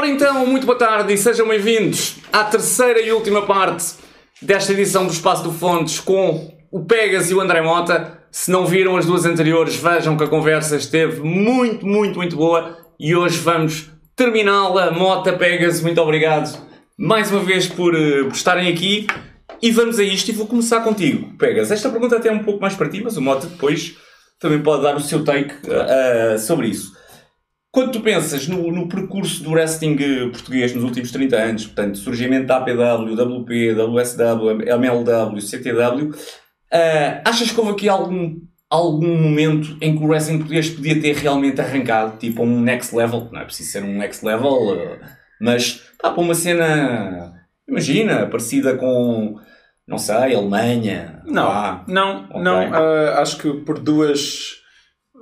Ora então, muito boa tarde e sejam bem-vindos à terceira e última parte desta edição do Espaço do Fontes com o Pegas e o André Mota. Se não viram as duas anteriores, vejam que a conversa esteve muito, muito, muito boa e hoje vamos terminá-la. Mota, Pegas, muito obrigado mais uma vez por, eh, por estarem aqui e vamos a isto e vou começar contigo, Pegas. Esta pergunta até é um pouco mais para ti, mas o Mota depois também pode dar o seu take uh, sobre isso. Quando tu pensas no, no, percurso do wrestling português nos últimos 30 anos, portanto, surgimento da APW, WP, WSW, MLW, CTW, uh, achas que houve aqui algum, algum momento em que o wrestling português podia ter realmente arrancado, tipo um next level? Não é preciso ser um next level, uh, mas pá, para uma cena, imagina, parecida com, não sei, Alemanha. Não, não, okay. não. Uh, acho que por duas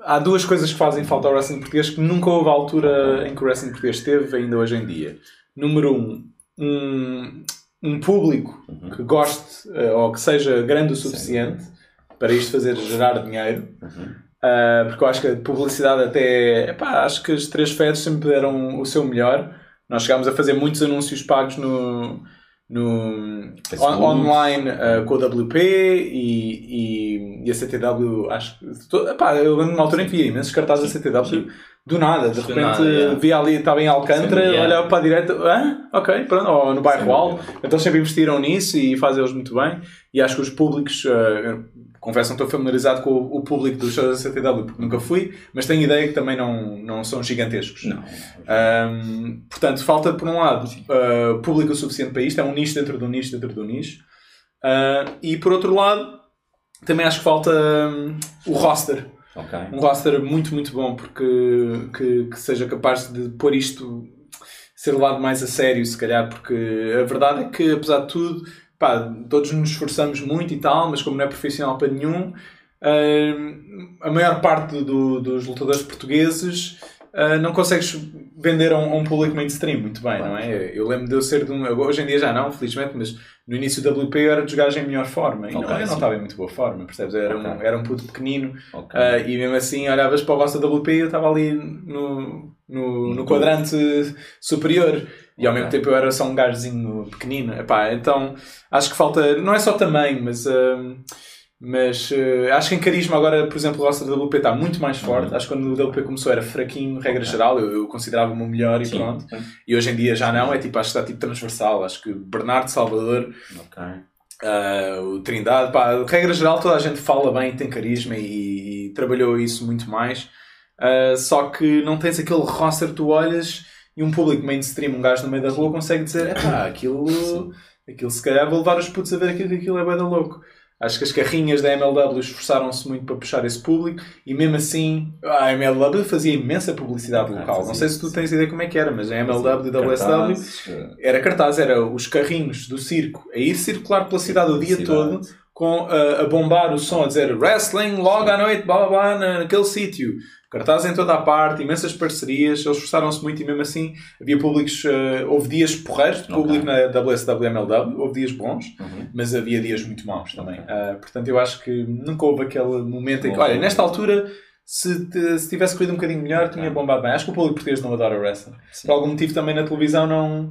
há duas coisas que fazem falta ao wrestling português que nunca houve altura em que o wrestling português teve, ainda hoje em dia. Número um, um, um público uhum. que goste uh, ou que seja grande o suficiente Sim. para isto fazer gerar dinheiro. Uhum. Uh, porque eu acho que a publicidade até. Epá, acho que as três feds sempre deram o seu melhor. Nós chegámos a fazer muitos anúncios pagos no, no on, online uh, com o WP e, e, e, a CTW acho que eu lembro numa altura em que via imensos cartazes da CTW Sim. do nada, de repente nada, yeah. via ali, estava em Alcântara, Sim, yeah. olhava para a direita, ah, ok, pronto, ou no bairro Alto, então sempre investiram nisso e fazem eles muito bem. E acho que os públicos uh, confesso não estou familiarizado com o, público dos shows da CTW porque nunca fui, mas tenho ideia que também não, não são gigantescos. Não. Um, portanto, falta por um lado uh, público suficiente para isto, é um nicho dentro do nicho dentro do nicho. Uh, e por outro lado, também acho que falta um, o roster. Okay. Um roster muito, muito bom porque que, que seja capaz de pôr isto ser levado mais a sério, se calhar, porque a verdade é que, apesar de tudo, pá, todos nos esforçamos muito e tal, mas como não é profissional para nenhum, uh, a maior parte do, dos lutadores portugueses uh, não consegues vender a um, a um, público mainstream muito bem, não é? Eu lembro de eu ser de um. Hoje em dia já não, felizmente, mas no início do WP eu era dos gajos em melhor forma. E okay, não, eu não estava em muito boa forma, percebes? Eu era, okay. um, era um puto pequenino okay. uh, e mesmo assim olhavas para o vosso WP e eu estava ali no, no, no quadrante superior. E ao mesmo tempo eu era só um gajozinho pequenino. Epá, então acho que falta. Não é só tamanho, mas. Uh, mas uh, acho que em carisma agora, por exemplo, o roster da WP está muito mais forte. Uhum. Acho que quando o WP começou era fraquinho, regra okay. geral. Eu, eu considerava-me o melhor e Sim. pronto. E hoje em dia já não. É tipo, acho que está tipo transversal. Acho que Bernardo Salvador. Uh, o Trindade, pá, regra geral, toda a gente fala bem, tem carisma e, e trabalhou isso muito mais. Uh, só que não tens aquele roster, tu olhas e um público mainstream, um gajo no meio da rua, consegue dizer: ah, aquilo, aquilo se calhar vou levar os putos a ver aquilo, aquilo é bem louco. Acho que as carrinhas da MLW esforçaram-se muito para puxar esse público e mesmo assim a MLW fazia imensa publicidade ah, local. Não sei se tu tens ideia como é que era, mas a MLW e a WSW eh. era cartaz, era os carrinhos do circo a ir circular pela cidade o dia todo com, a, a bombar o som, a dizer wrestling logo à noite, blá blá blá, naquele sítio cartazes em toda a parte, imensas parcerias, eles esforçaram-se muito e mesmo assim havia públicos, uh, houve dias porreiros de público okay. na WSWMLW, houve dias bons, uhum. mas havia dias muito maus também. Okay. Uh, portanto, eu acho que nunca houve aquele momento em que, olha, nesta altura. Se, te, se tivesse corrido um bocadinho melhor, okay. tinha bombado bem. Acho que o público português não adora wrestling. Sim. Por algum motivo também na televisão não,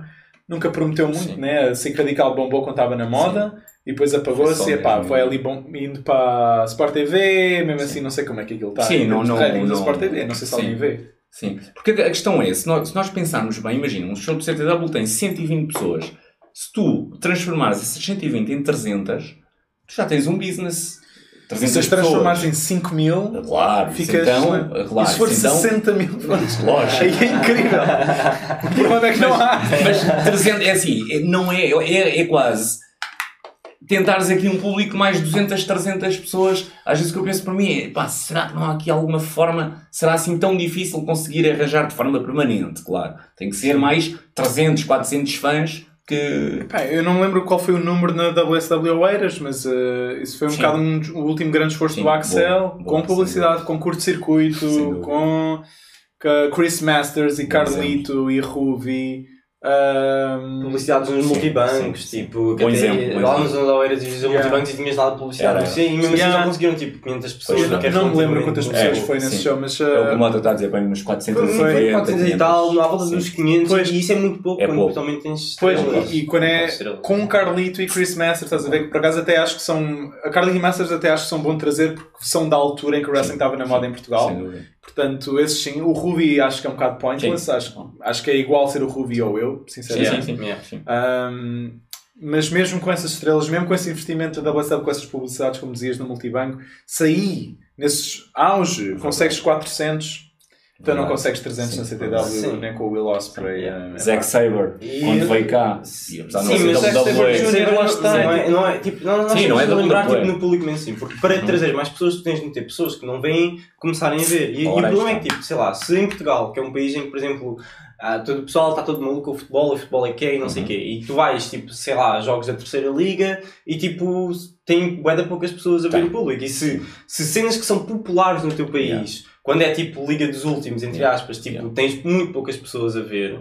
nunca prometeu muito, Sim. né? A Ser Radical bombou quando estava na moda. Sim e depois apagou-se e pá, foi ali bom, indo para a Sport TV, mesmo assim não sei como é que aquilo está. Sim, não, não, não, não Sport TV, não sei se alguém vê. Sim, porque a questão é, se nós, se nós pensarmos bem, imagina, um show de CTW tem 120 pessoas, se tu transformares essas 120 em 300, tu já tens um business. 300 se as transformares em 5 mil, claro, ficas, então, claro, e se for então, 60 mil, lógico. aí é incrível. o problema é que não há. Mas 300, é assim, não é, é, é quase tentares aqui um público mais 200, 300 pessoas, às vezes o que eu penso para mim é, pá, será que não há aqui alguma forma, será assim tão difícil conseguir arranjar de forma permanente, claro. Tem que ser mais 300, 400 fãs que... Eu não me lembro qual foi o número na WSW Oeiras, mas uh, isso foi um Sim. bocado um, o último grande esforço Sim, do Axel, boa, boa, com publicidade, com curto-circuito, com, com Chris Masters e Carlito e Ruby Publicidades nos Sim, multibancos, sim, sim. tipo, que Bom até exemplo, lá nos zona da Oeiras e Yeah. multibancos e tinhas lá de publicidade. Era, Sim, e mesmo assim já conseguiram tipo 500 pessoas. Eu é não me lembro quantas pessoas pouco. foi nesse sim. show, mas. É o que o ah, Mota está a dizer, bem, uns 400 Foi, Foi, foi 400 e tal, na volta Sim. dos 500, Pois. e isso é muito pouco, É quando pouco. totalmente tens Pois, estrelas. e, e quando é com o Carlito e Chris Masters, estás a ver que por acaso até acho que são. A Carlito e Masters até acho que são bom de trazer porque são da altura em que o wrestling estava na moda em Portugal. Sem dúvida. Portanto, esses sim. O Ruby acho que é um bocado pointless. Acho, acho que é igual ser o Ruby ou eu, sinceramente. Sim, sim, sim. Sim. Um, mas mesmo com essas estrelas, mesmo com esse investimento da WhatsApp, com essas publicidades, como dizias, no multibanco, saí nesses auge, consegues 400, então não consegues 300 na Sim. CTW Sim. nem com o Will Ospreay. Yeah. eh, Zack Saber, E- quando veio cá, Sim, e apesar de mas não ser Zack Saber WWE, lá não está. é- não é, tipo, não, Sim, não é de lembrar tipo, no público mainstream, porque para trazer mais pessoas tu tens de ter pessoas que não vêm começarem a ver. E, e o problema é está. que, tipo, sei lá, se em Portugal, que é um país em que, por exemplo, ah, todo o pessoal está todo maluco com o futebol, o futebol é que é e não sei o Uhum. quê, e tu vais, tipo, sei lá, a jogos da terceira liga e tipo, tem bué de poucas pessoas a ver Tem. o público. E se, se cenas que são populares no teu país, quando é tipo Liga dos Últimos, entre aspas, tipo, Yeah. tens muito poucas pessoas a ver.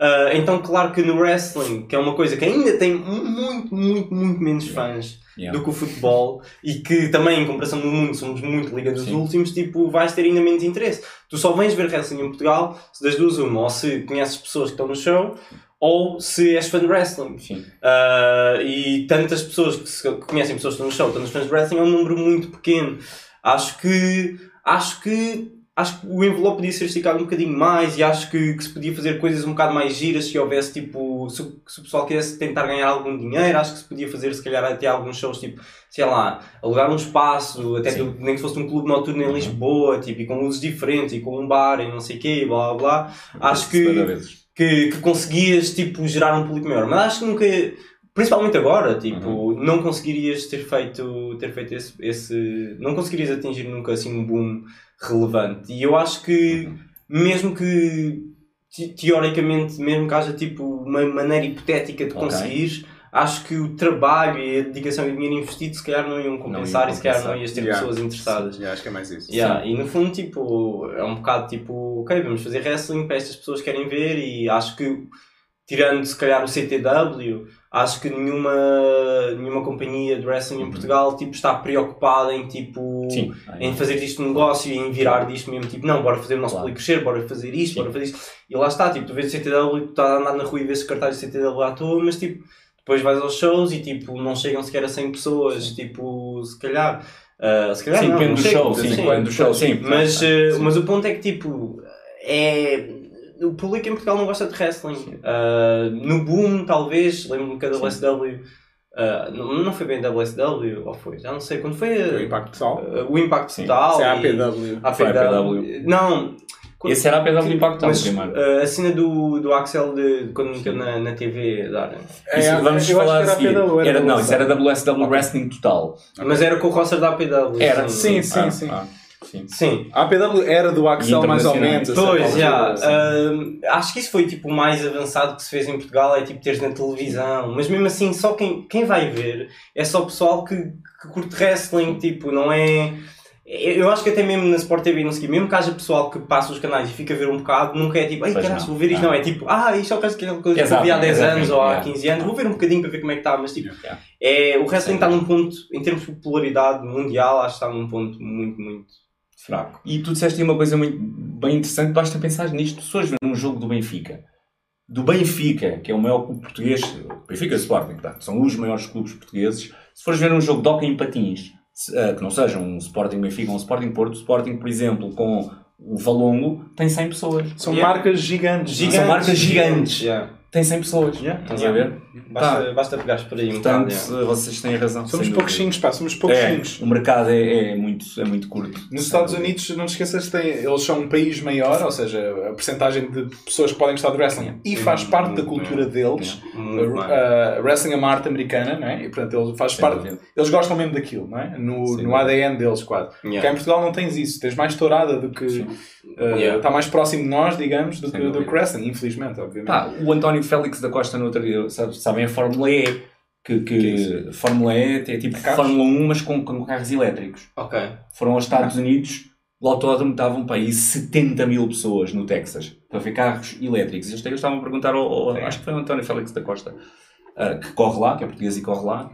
Ah, então, claro que no wrestling, que é uma coisa que ainda tem muito, muito, muito menos fãs Yeah. do que o futebol e que também, em comparação no mundo, somos muito Liga dos Sim. Últimos, tipo, vais ter ainda menos interesse. Tu só vens ver wrestling em Portugal se das duas uma, ou se conheces pessoas que estão no show, ou se és fã de wrestling. Uh, e tantas pessoas que, se- que conhecem pessoas que estão no show, tantos fãs de wrestling, é um número muito pequeno. Acho que acho que acho que o envelope podia ser esticado um bocadinho mais e acho que, que se podia fazer coisas um bocado mais giras se houvesse tipo se, o- se o pessoal quisesse tentar ganhar algum dinheiro, acho que se podia fazer se calhar até alguns shows tipo, sei lá, alugar um espaço, até que- nem que fosse um clube noturno em Lisboa, tipo, e com luzes diferentes e com um bar e não sei o quê, blá blá blá. Acho que- vez. que, que conseguias tipo, gerar um público maior. Mas acho que nunca, principalmente agora, tipo, Uhum. não conseguirias ter feito, ter feito esse, esse. Não conseguirias atingir nunca assim um boom relevante. E eu acho que, Uhum. mesmo que te- teoricamente, mesmo que haja tipo uma maneira hipotética de Ok. conseguires. Acho que o trabalho e a dedicação e o dinheiro investido se calhar não iam compensar iam e se calhar não ias ter Yeah. pessoas interessadas. Yeah, acho que é mais isso. Yeah, e no fundo, tipo, é um bocado tipo, ok, vamos fazer wrestling para estas pessoas que querem ver e acho que, tirando se calhar o CTW, acho que nenhuma, nenhuma companhia de wrestling em Portugal, tipo, está preocupada em, tipo, Sim. em fazer disto um negócio e em virar disto mesmo, tipo, não, bora fazer o nosso Claro. público crescer, bora fazer isto, Sim. bora fazer isto. E lá está, tipo, tu vês o CTW, tu estás a andar na rua e vês cartazes de CTW à toa, mas tipo, depois vais aos shows e tipo, não chegam sequer a 100 pessoas, tipo, se calhar. ah, se calhar Sim, não, depende não do show, sim, depende do show, sim. Mas, Sim. mas o ponto é que tipo, é. O público em Portugal não gosta de wrestling. Ah, no boom, talvez, lembro-me que a WSW. ah, não, não foi bem a WSW, ou foi? Já não sei. Quando foi a- O impacto total. ah, o Impacto. Total. Isso é a e- APW. a Foi a APW. APW. Não. Esse era a PW Impact Town Mas primeiro. ah, a cena do, do Axel de, quando meteu na, na TV dar. Isso, É, vamos eu acho falar a seguir. era não, WSW. isso era WSW Wrestling Total. Mas era com o roster da APW. Era, Sim, sim, Ah, sim. Sim. Sim. A APW era do Axel mais ou menos. Pois, já. ah, acho que isso foi tipo o mais avançado que se fez em Portugal, é tipo teres na televisão. Mas mesmo assim, só quem, quem vai ver é só o pessoal que, que curte wrestling, tipo, não é. Eu acho que até mesmo na Sport TV, não sei, mesmo que haja pessoal que passa os canais e fica a ver um bocado, nunca é tipo, ai caralho, vou ver isto, Não. não. É tipo, ah, isto é o caso que aquela coisa que eu vi há 10 exatamente, anos ou há yeah. 15 anos, vou ver um bocadinho para ver como é que está, mas tipo, Yeah. é, o wrestling está num ponto, em termos de popularidade mundial, acho que está num ponto muito, muito fraco. E tu disseste aí uma coisa muito bem interessante, basta pensar nisto. Se fores ver um jogo do Benfica, do Benfica, que é o maior clube português, Benfica e Sporting, portanto, são os maiores clubes portugueses, se fores ver um jogo de hockey em patins, se, ah, que não seja um Sporting Benfica ou um Sporting Porto, o Sporting, por exemplo, com o Valongo, tem 100 pessoas. São Yeah. marcas gigantes. é? São marcas gigantes. Yeah. Tem 100 pessoas. Yeah. Estás Yeah. a ver? Basta, basta pegares por aí um Portanto, bocado. yeah. vocês têm razão. Somos pouquinhos, pá, somos É, pouquinhos. o mercado é, é muito, é muito curto. Nos Estados Unidos, não te esqueças que tem- eles são um país maior, ou seja, a percentagem de pessoas que podem gostar de wrestling e faz parte da muito cultura deles. Mais. a wrestling é uma arte americana, não é? E portanto ele faz Sem parte. dúvida. Eles gostam mesmo daquilo, não é? No, Sem no dúvida. ADN deles, quase. Yeah. Cá em Portugal não tens isso, tens mais tourada do que. uh, Yeah. Está mais próximo de nós, digamos, do Sem que do wrestling, infelizmente, obviamente. Pá, o António Félix da Costa no outro dia, sabes, sabem a Fórmula E, que, que, Que é? Fórmula E é tipo Carros? Fórmula 1, mas com, com carros elétricos. Ok. Foram aos Estados Unidos o autódromo estavam para aí 70 mil pessoas no Texas para ver carros elétricos. Eles estavam a perguntar ao, ao- acho que foi o António Félix da Costa, ah, que corre lá, que é português e corre lá,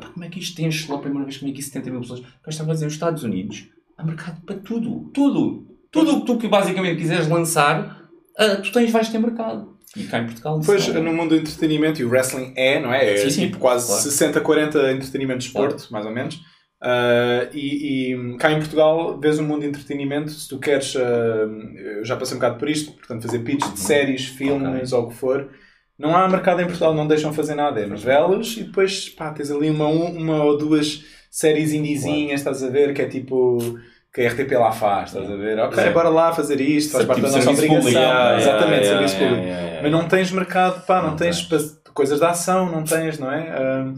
pá, como é que isto enche lá a primeira vez, como é que isso 70 mil pessoas? Eu estava a dizer, os Estados Unidos há mercado para tudo, tudo. Tudo o que tu basicamente quiseres lançar, ah, tu tens, vais ter mercado. E cá em Portugal Pois, não- no mundo do entretenimento, e o wrestling é, não é? É Sim, sim, tipo quase claro. 60-40 entretenimento de esporte, mais ou menos. Ah, e, e cá em Portugal, vês o mundo de entretenimento, se tu queres, ah, eu já passei um bocado por isto, portanto, fazer pitch de séries, filmes ou o que for, não há mercado em Portugal, não deixam fazer nada. É novelas e depois, pá, tens ali uma, uma ou duas séries indizinhas, estás a ver, que é tipo. Que a RTP lá faz, estás a ver? Ok, Sim. bora lá fazer isto, faz Tipo parte da nossa obrigação. público, yeah, Exatamente, yeah, serviço yeah, público. yeah, yeah, Mas não tens mercado, pá, não, Não tens coisas de ação, não tens, não é? Ahm,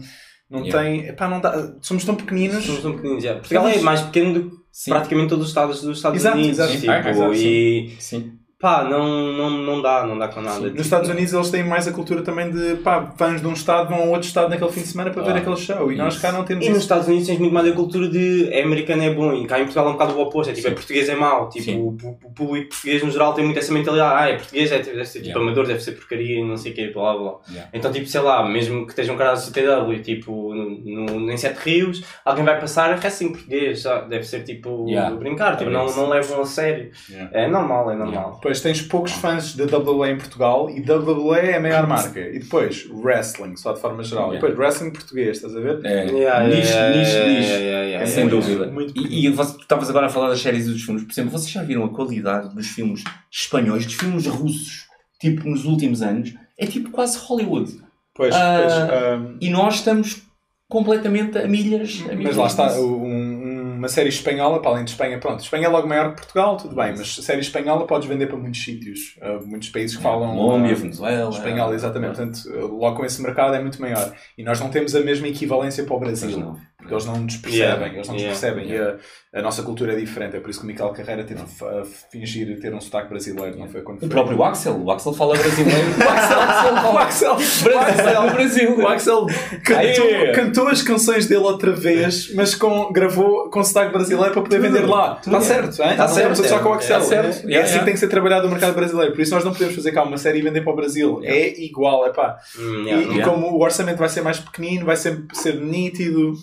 não Yeah. tem, pá, não dá, somos tão pequeninos. Somos um pequenino já. Portugal é mais pequeno do que Sim. praticamente todos os estados dos Estados Exato, Unidos. exato. Tipo, Ah, exato, e Sim. Pá, não, não, não dá, não dá com nada. Nos Tipo, Estados Unidos eles têm mais a cultura também de, pá, fãs de um estado vão a outro estado naquele fim de semana para ver Ah, aquele show. E nós isso. cá não temos E nos isso. Estados Unidos tens muito mais a cultura de é americano é bom e cá em Portugal é um bocado o oposto, é tipo, Sim. é português é mau, tipo, Sim. o, o- o público português no geral tem muito essa mentalidade, ah, é português, é, deve ser tipo Yeah. amador, deve ser porcaria e não sei o quê, blá blá blá. Yeah. Então, tipo, sei lá, mesmo que esteja um cara da CTW, tipo, no, no, em Sete Rios, alguém vai passar, é assim português, já, deve ser tipo, Yeah. brincar, tipo, É não, não levam a sério. Yeah. É normal, é normal. Depois tens poucos fãs de WWE em Portugal e WWE é a maior marca. E depois wrestling, só de forma geral. E Yeah. depois wrestling português, estás a ver? É, Yeah, nicho, nicho, nicho. É sem yeah. dúvida. muito e e você, tu estavas agora a falar das séries e dos filmes. Por exemplo, vocês já viram a qualidade dos filmes espanhóis, dos filmes russos, tipo, nos últimos anos? É tipo quase Hollywood. Pois, Ah, pois, ahm, E nós estamos completamente a milhas. A milhas Mas lá está, um- uma série espanhola, para além de Espanha, pronto, Espanha é logo maior que Portugal, tudo bem, mas série espanhola podes vender para muitos sítios, uh, muitos países que falam Colômbia, Venezuela. espanhol, exatamente. Portanto, uh, logo com esse mercado é muito maior. E nós não temos a mesma equivalência para o Brasil. Porque eles não nos percebem, Yeah, eles não nos yeah, percebem. E a, a nossa cultura é diferente, é por isso que o Miquel Carreira teve a fingir ter um sotaque brasileiro, não foi quando O próprio Axel. O Axel fala brasileiro. O Axel, O Axel, brasileiro no Brasil. O Axel cantou, cantou as canções dele outra vez, mas com, gravou com sotaque brasileiro para poder vender lá. Está tudo. certo, hein? Tá certo, estamos só com o é, Axel. é certo. É Yeah, assim yeah. que tem que ser trabalhado o mercado brasileiro. Por isso nós não podemos fazer cá uma série e vender para o Brasil. É igual, é pá. Hum, E, yeah, e yeah. como o orçamento vai ser mais pequenino, vai ser, ser nítido.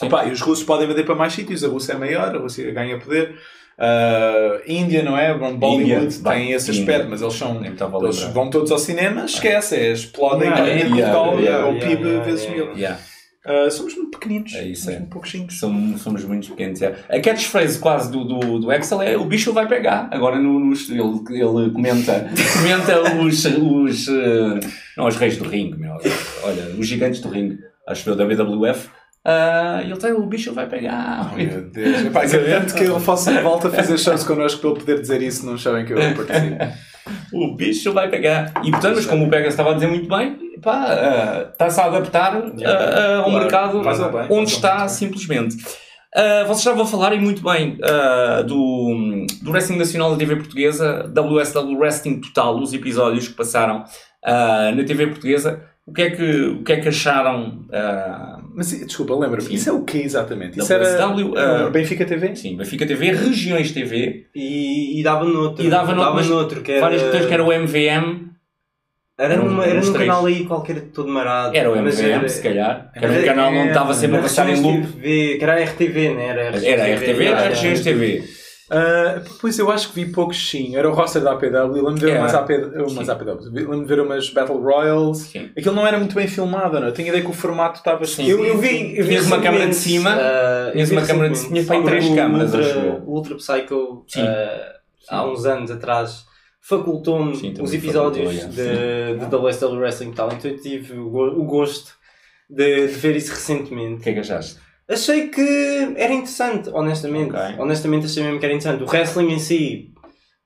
Epá, e os russos podem vender para mais sítios, a Rússia é maior, a Rússia ganha poder. Ah, Índia, não é? Bollywood Índia, tem esse Índia. aspecto, mas eles são. Eles vão todos ao cinema, esquece, é, explode a Yeah, yeah, yeah, é o yeah, PIB yeah, vezes yeah, mil. Yeah. Ah, somos muito pequeninos, É isso, somos é. muito pouquinhos. Somos, somos muito pequenos. é. A catchphrase quase do, do, do Excel é o bicho vai pegar. Agora no, nos- ele, ele comenta, comenta os, os eh, não os reis do ringue, meu. olha, os gigantes do ringue, acho que é o WWF. E ele tem o bicho vai pegar. Oh, meu Deus. Epá, quero tanto que ele faça volta a fazer shows connosco para ele poder dizer isso num show em que eu participo. O bicho vai pegar. E portanto, mas como o Pega estava a dizer muito bem, ah, está-se a adaptar ah, ah, ao Claro, mercado onde está, simplesmente. Ah, vocês estavam a falarem muito bem ah, do, do Wrestling Nacional da TV Portuguesa, WSW Wrestling Total, os episódios que passaram ah, na TV Portuguesa. O que é que, o que, é que acharam? ah, Mas desculpa, lembra-me, isso é o que exatamente? Isso WSW, era ah, Benfica TV? sim, Benfica TV, Regiões TV, E, e dava noutro. E dava noutro, mas noutro, que era... várias questões que era o MVM, Era, numa, era num três. canal aí qualquer todo marado. era o MVM, se calhar, que era um Era- canal onde era- estava sempre a passar em loop. TV, que era a RTV, não era? Era a RTV, era a Regiões TV. Ah, pois eu acho que vi poucos sim. Era o roster da APW. Lembro-me de ver Era. umas, AP, umas. Lembro-me de ver umas Battle Royals. Sim. Aquilo não era muito bem filmado, não? é? Eu tinha ideia que o formato estava Sim. Eu, eu vi, eu vi Tinhas uma câmara de cima, ah, eu tinhas vi uma câmara de- recentemente tinhas para aí três o câmaras. O Ultra Psycho, Sim. ah, há uns anos atrás, facultou-me os episódios facultou, de, de WSW Wrestling e tal, então eu tive o, o gosto de, de ver isso O recentemente. que é que achaste? Achei que era interessante, honestamente. Ok. Honestamente achei mesmo que era interessante. O wrestling em si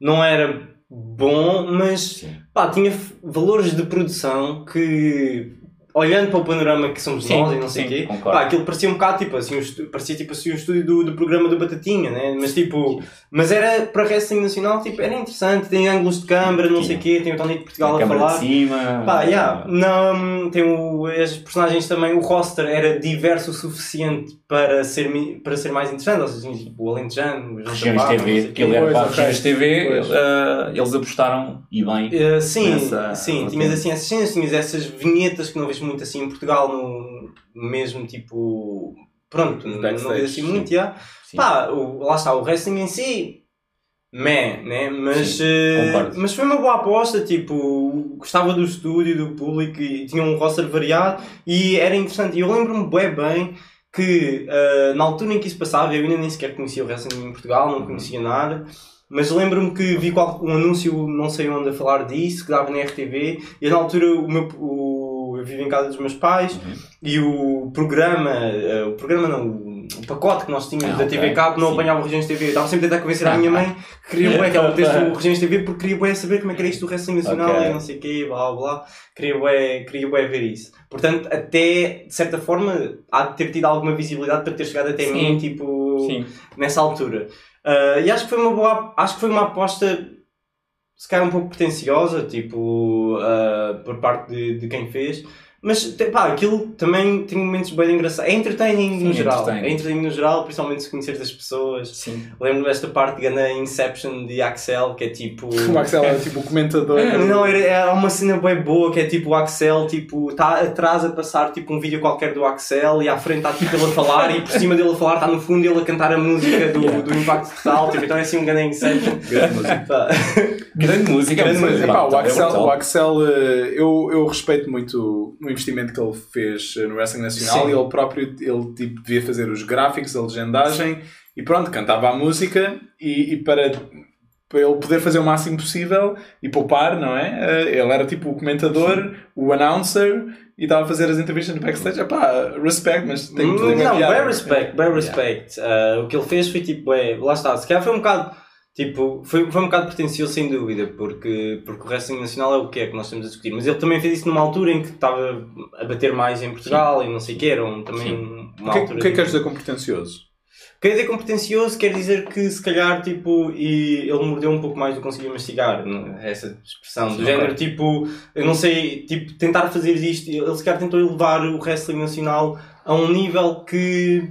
não era bom, mas pá, tinha valores de produção que olhando para o panorama que somos Sim, nós e não sei o sim, quê, concordo. pá, aquilo parecia um bocado tipo assim, um parecia tipo assim um estúdio do, do programa do Batatinha, né? Mas tipo, mas era para wrestling nacional, tipo, era interessante, tem ângulos de câmara, não sei o quê, tem o Tony de Portugal a a falar. de cima. Pá, yeah. não, tem o, as personagens também, o roster era diverso o suficiente para ser, para ser mais interessante, ou seja, tipo, o Alentejano, o Regiões TV, sei o que ele quê. era para. Regiões TV, Pois. eh, eles apostaram e bem. Uh, sim, Nessa sim, tinhas assim essas cenas, tinhas essas vinhetas que não vejo muito assim em Portugal, no mesmo tipo. Pronto, não, não vejo assim sim. muito, já. Pá, o, lá está, o wrestling em si, meh, né? Mas, Sim, eh, mas foi uma boa aposta, tipo, gostava do estúdio, do público e tinha um roster variado e era interessante. E eu lembro-me bem bem que eh, na altura em que isso passava, eu ainda nem sequer conhecia o wrestling em Portugal, não conhecia nada. Mas lembro-me que vi qual- um anúncio, não sei onde, a falar disso, que dava na RTV, e na altura o meu, o, vivo em casa dos meus pais, Uhum. e o programa, eh, o programa não, o, pacote que nós tínhamos Ah, da. TV Cabo não Sim. apanhava o Regiões TV. Eu estava sempre a tentar convencer a minha mãe que queria bué que ela metesse o Regiões TV porque queria bué saber como é que era isto do wrestling nacional Ok. e não sei o quê, blá blá blá. Queria bué, queria bué ver isso. Portanto, até, de certa forma, há de ter tido alguma visibilidade para ter chegado até Sim. mim, tipo, Sim. nessa altura. Ah, e acho que foi uma boa, acho que foi uma aposta se calhar um pouco pretenciosa, tipo, ah, por parte de, de quem fez. Mas, pá, aquilo também tem momentos bem engraçados. É entertaining no Sim, geral. entertaining. É entertaining no geral, principalmente se conheceres as pessoas. Sim. Lembro desta parte de na Inception de Axel, que é tipo... O Axel é tipo o comentador. Não, era, era uma cena bem boa que é tipo o Axel, tipo, está atrás a passar tipo um vídeo qualquer do Axel e à frente está tipo ele a falar e por cima dele a falar está no fundo ele a cantar a música do, Yeah. do Impacto Total, tipo, então é assim um grande Inception. Grande música. Pá. Grande música. Grande música. Pá, o é Axel, o Axel eh, eu, eu respeito muito o investimento que ele fez eh, no Wrestling Nacional Sim. e ele próprio ele, tipo, devia fazer os gráficos, a legendagem e pronto, cantava a música e, e para, para ele poder fazer o máximo possível e poupar, não é? Eh, Ele era tipo o comentador, o announcer e estava a fazer as entrevistas no backstage. Epá, respect, mas tem que Não, bem respect, bem respect. Ah, o que ele fez foi tipo, é, lá está, se calhar foi um bocado, tipo, foi, foi um bocado pretencioso sem dúvida, porque, porque o wrestling nacional é o que é que nós estamos a discutir, mas ele também fez isso numa altura em que estava a bater mais em Portugal e não sei o que, era um, também Sim. uma O que, é- altura... o que é que queres dizer com pretencioso? Quer dizer com pretencioso quer dizer que se calhar tipo e ele mordeu um pouco mais do que conseguia mastigar, não- essa expressão do Sim, género, ok. tipo, eu não sei, tipo, tentar fazer isto, ele se calhar tentou elevar o wrestling nacional a um nível que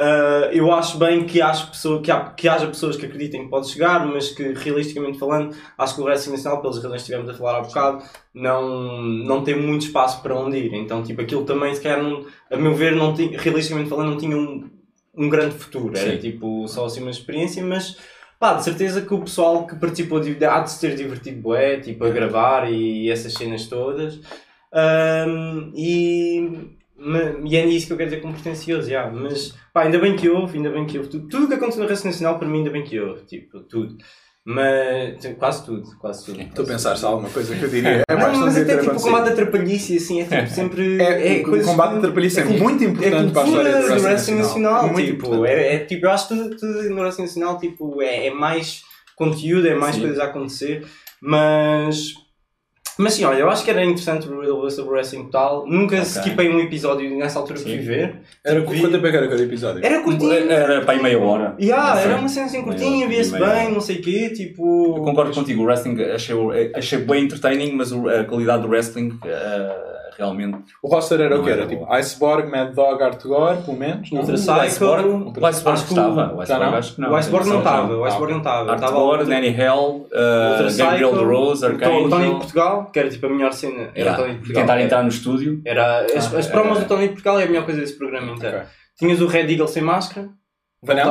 ah, eu acho bem que, pessoa, que, há, que haja pessoas que acreditem que pode chegar, mas que realisticamente falando, acho que o wrestling nacional, pelas razões que estivemos a falar há bocado, não, não tem muito espaço para onde ir. Então, tipo, aquilo também, se calhar, não, a meu ver, não tinha, realisticamente falando, não tinha um, um grande futuro. Era Sim. tipo só assim uma experiência, mas pá, de certeza que o pessoal que participou de, há de se ter divertido bué, tipo, a gravar e essas cenas todas. E, e é isso que eu quero dizer com pretencioso, já. mas pá, ainda bem que houve, ainda bem que houve. Tudo, tudo o que aconteceu no resto nacional, para mim, ainda bem que houve, tipo, tudo. Mas quase tudo, quase tudo. Estou a pensar se há alguma coisa que eu diria. É Não, mas até tipo o combate da trapalhice assim, é tipo sempre. É, o coisas combate que- de trapalhice é, cul- muito importante para a história do wrestling nacional. Muito tipo, é, é, tipo, eu acho que tudo, tudo no wrestling nacional tipo, é, é mais conteúdo, é mais Sim. coisas a acontecer, mas. Mas sim, olha, eu acho que era interessante o sobre o wrestling total. Nunca Ok. skippei um episódio nessa altura que Sim. fui ver. Era Vi- quanto tempo era cada episódio? Era curtinho. Era para aí meia hora. Yeah, era uma cena assim curtinha, via-se bem, não sei o quê, tipo. Eu concordo contigo, o wrestling achei, achei bem entertaining, mas a qualidade do wrestling eh, realmente. O roster era o que? era tipo. Iceborg, Mad Dog, Artgore, pelo menos? não? Ultra O. Iceborg, o Iceborg acho que o- estava. O Iceborg não? acho que não. O Iceborg não estava, o Iceborg não estava. O- Danny Hell, uh, Gabriel Psycho, DeRose, o Tony de. Portugal, que era tipo a melhor cena. Era Tony de Portugal. Tentar entrar no estúdio. Era, as, Ah, as promos é. do Tony de Portugal é a melhor coisa desse programa inteiro. Tinhas o Red Eagle sem máscara, Vanel?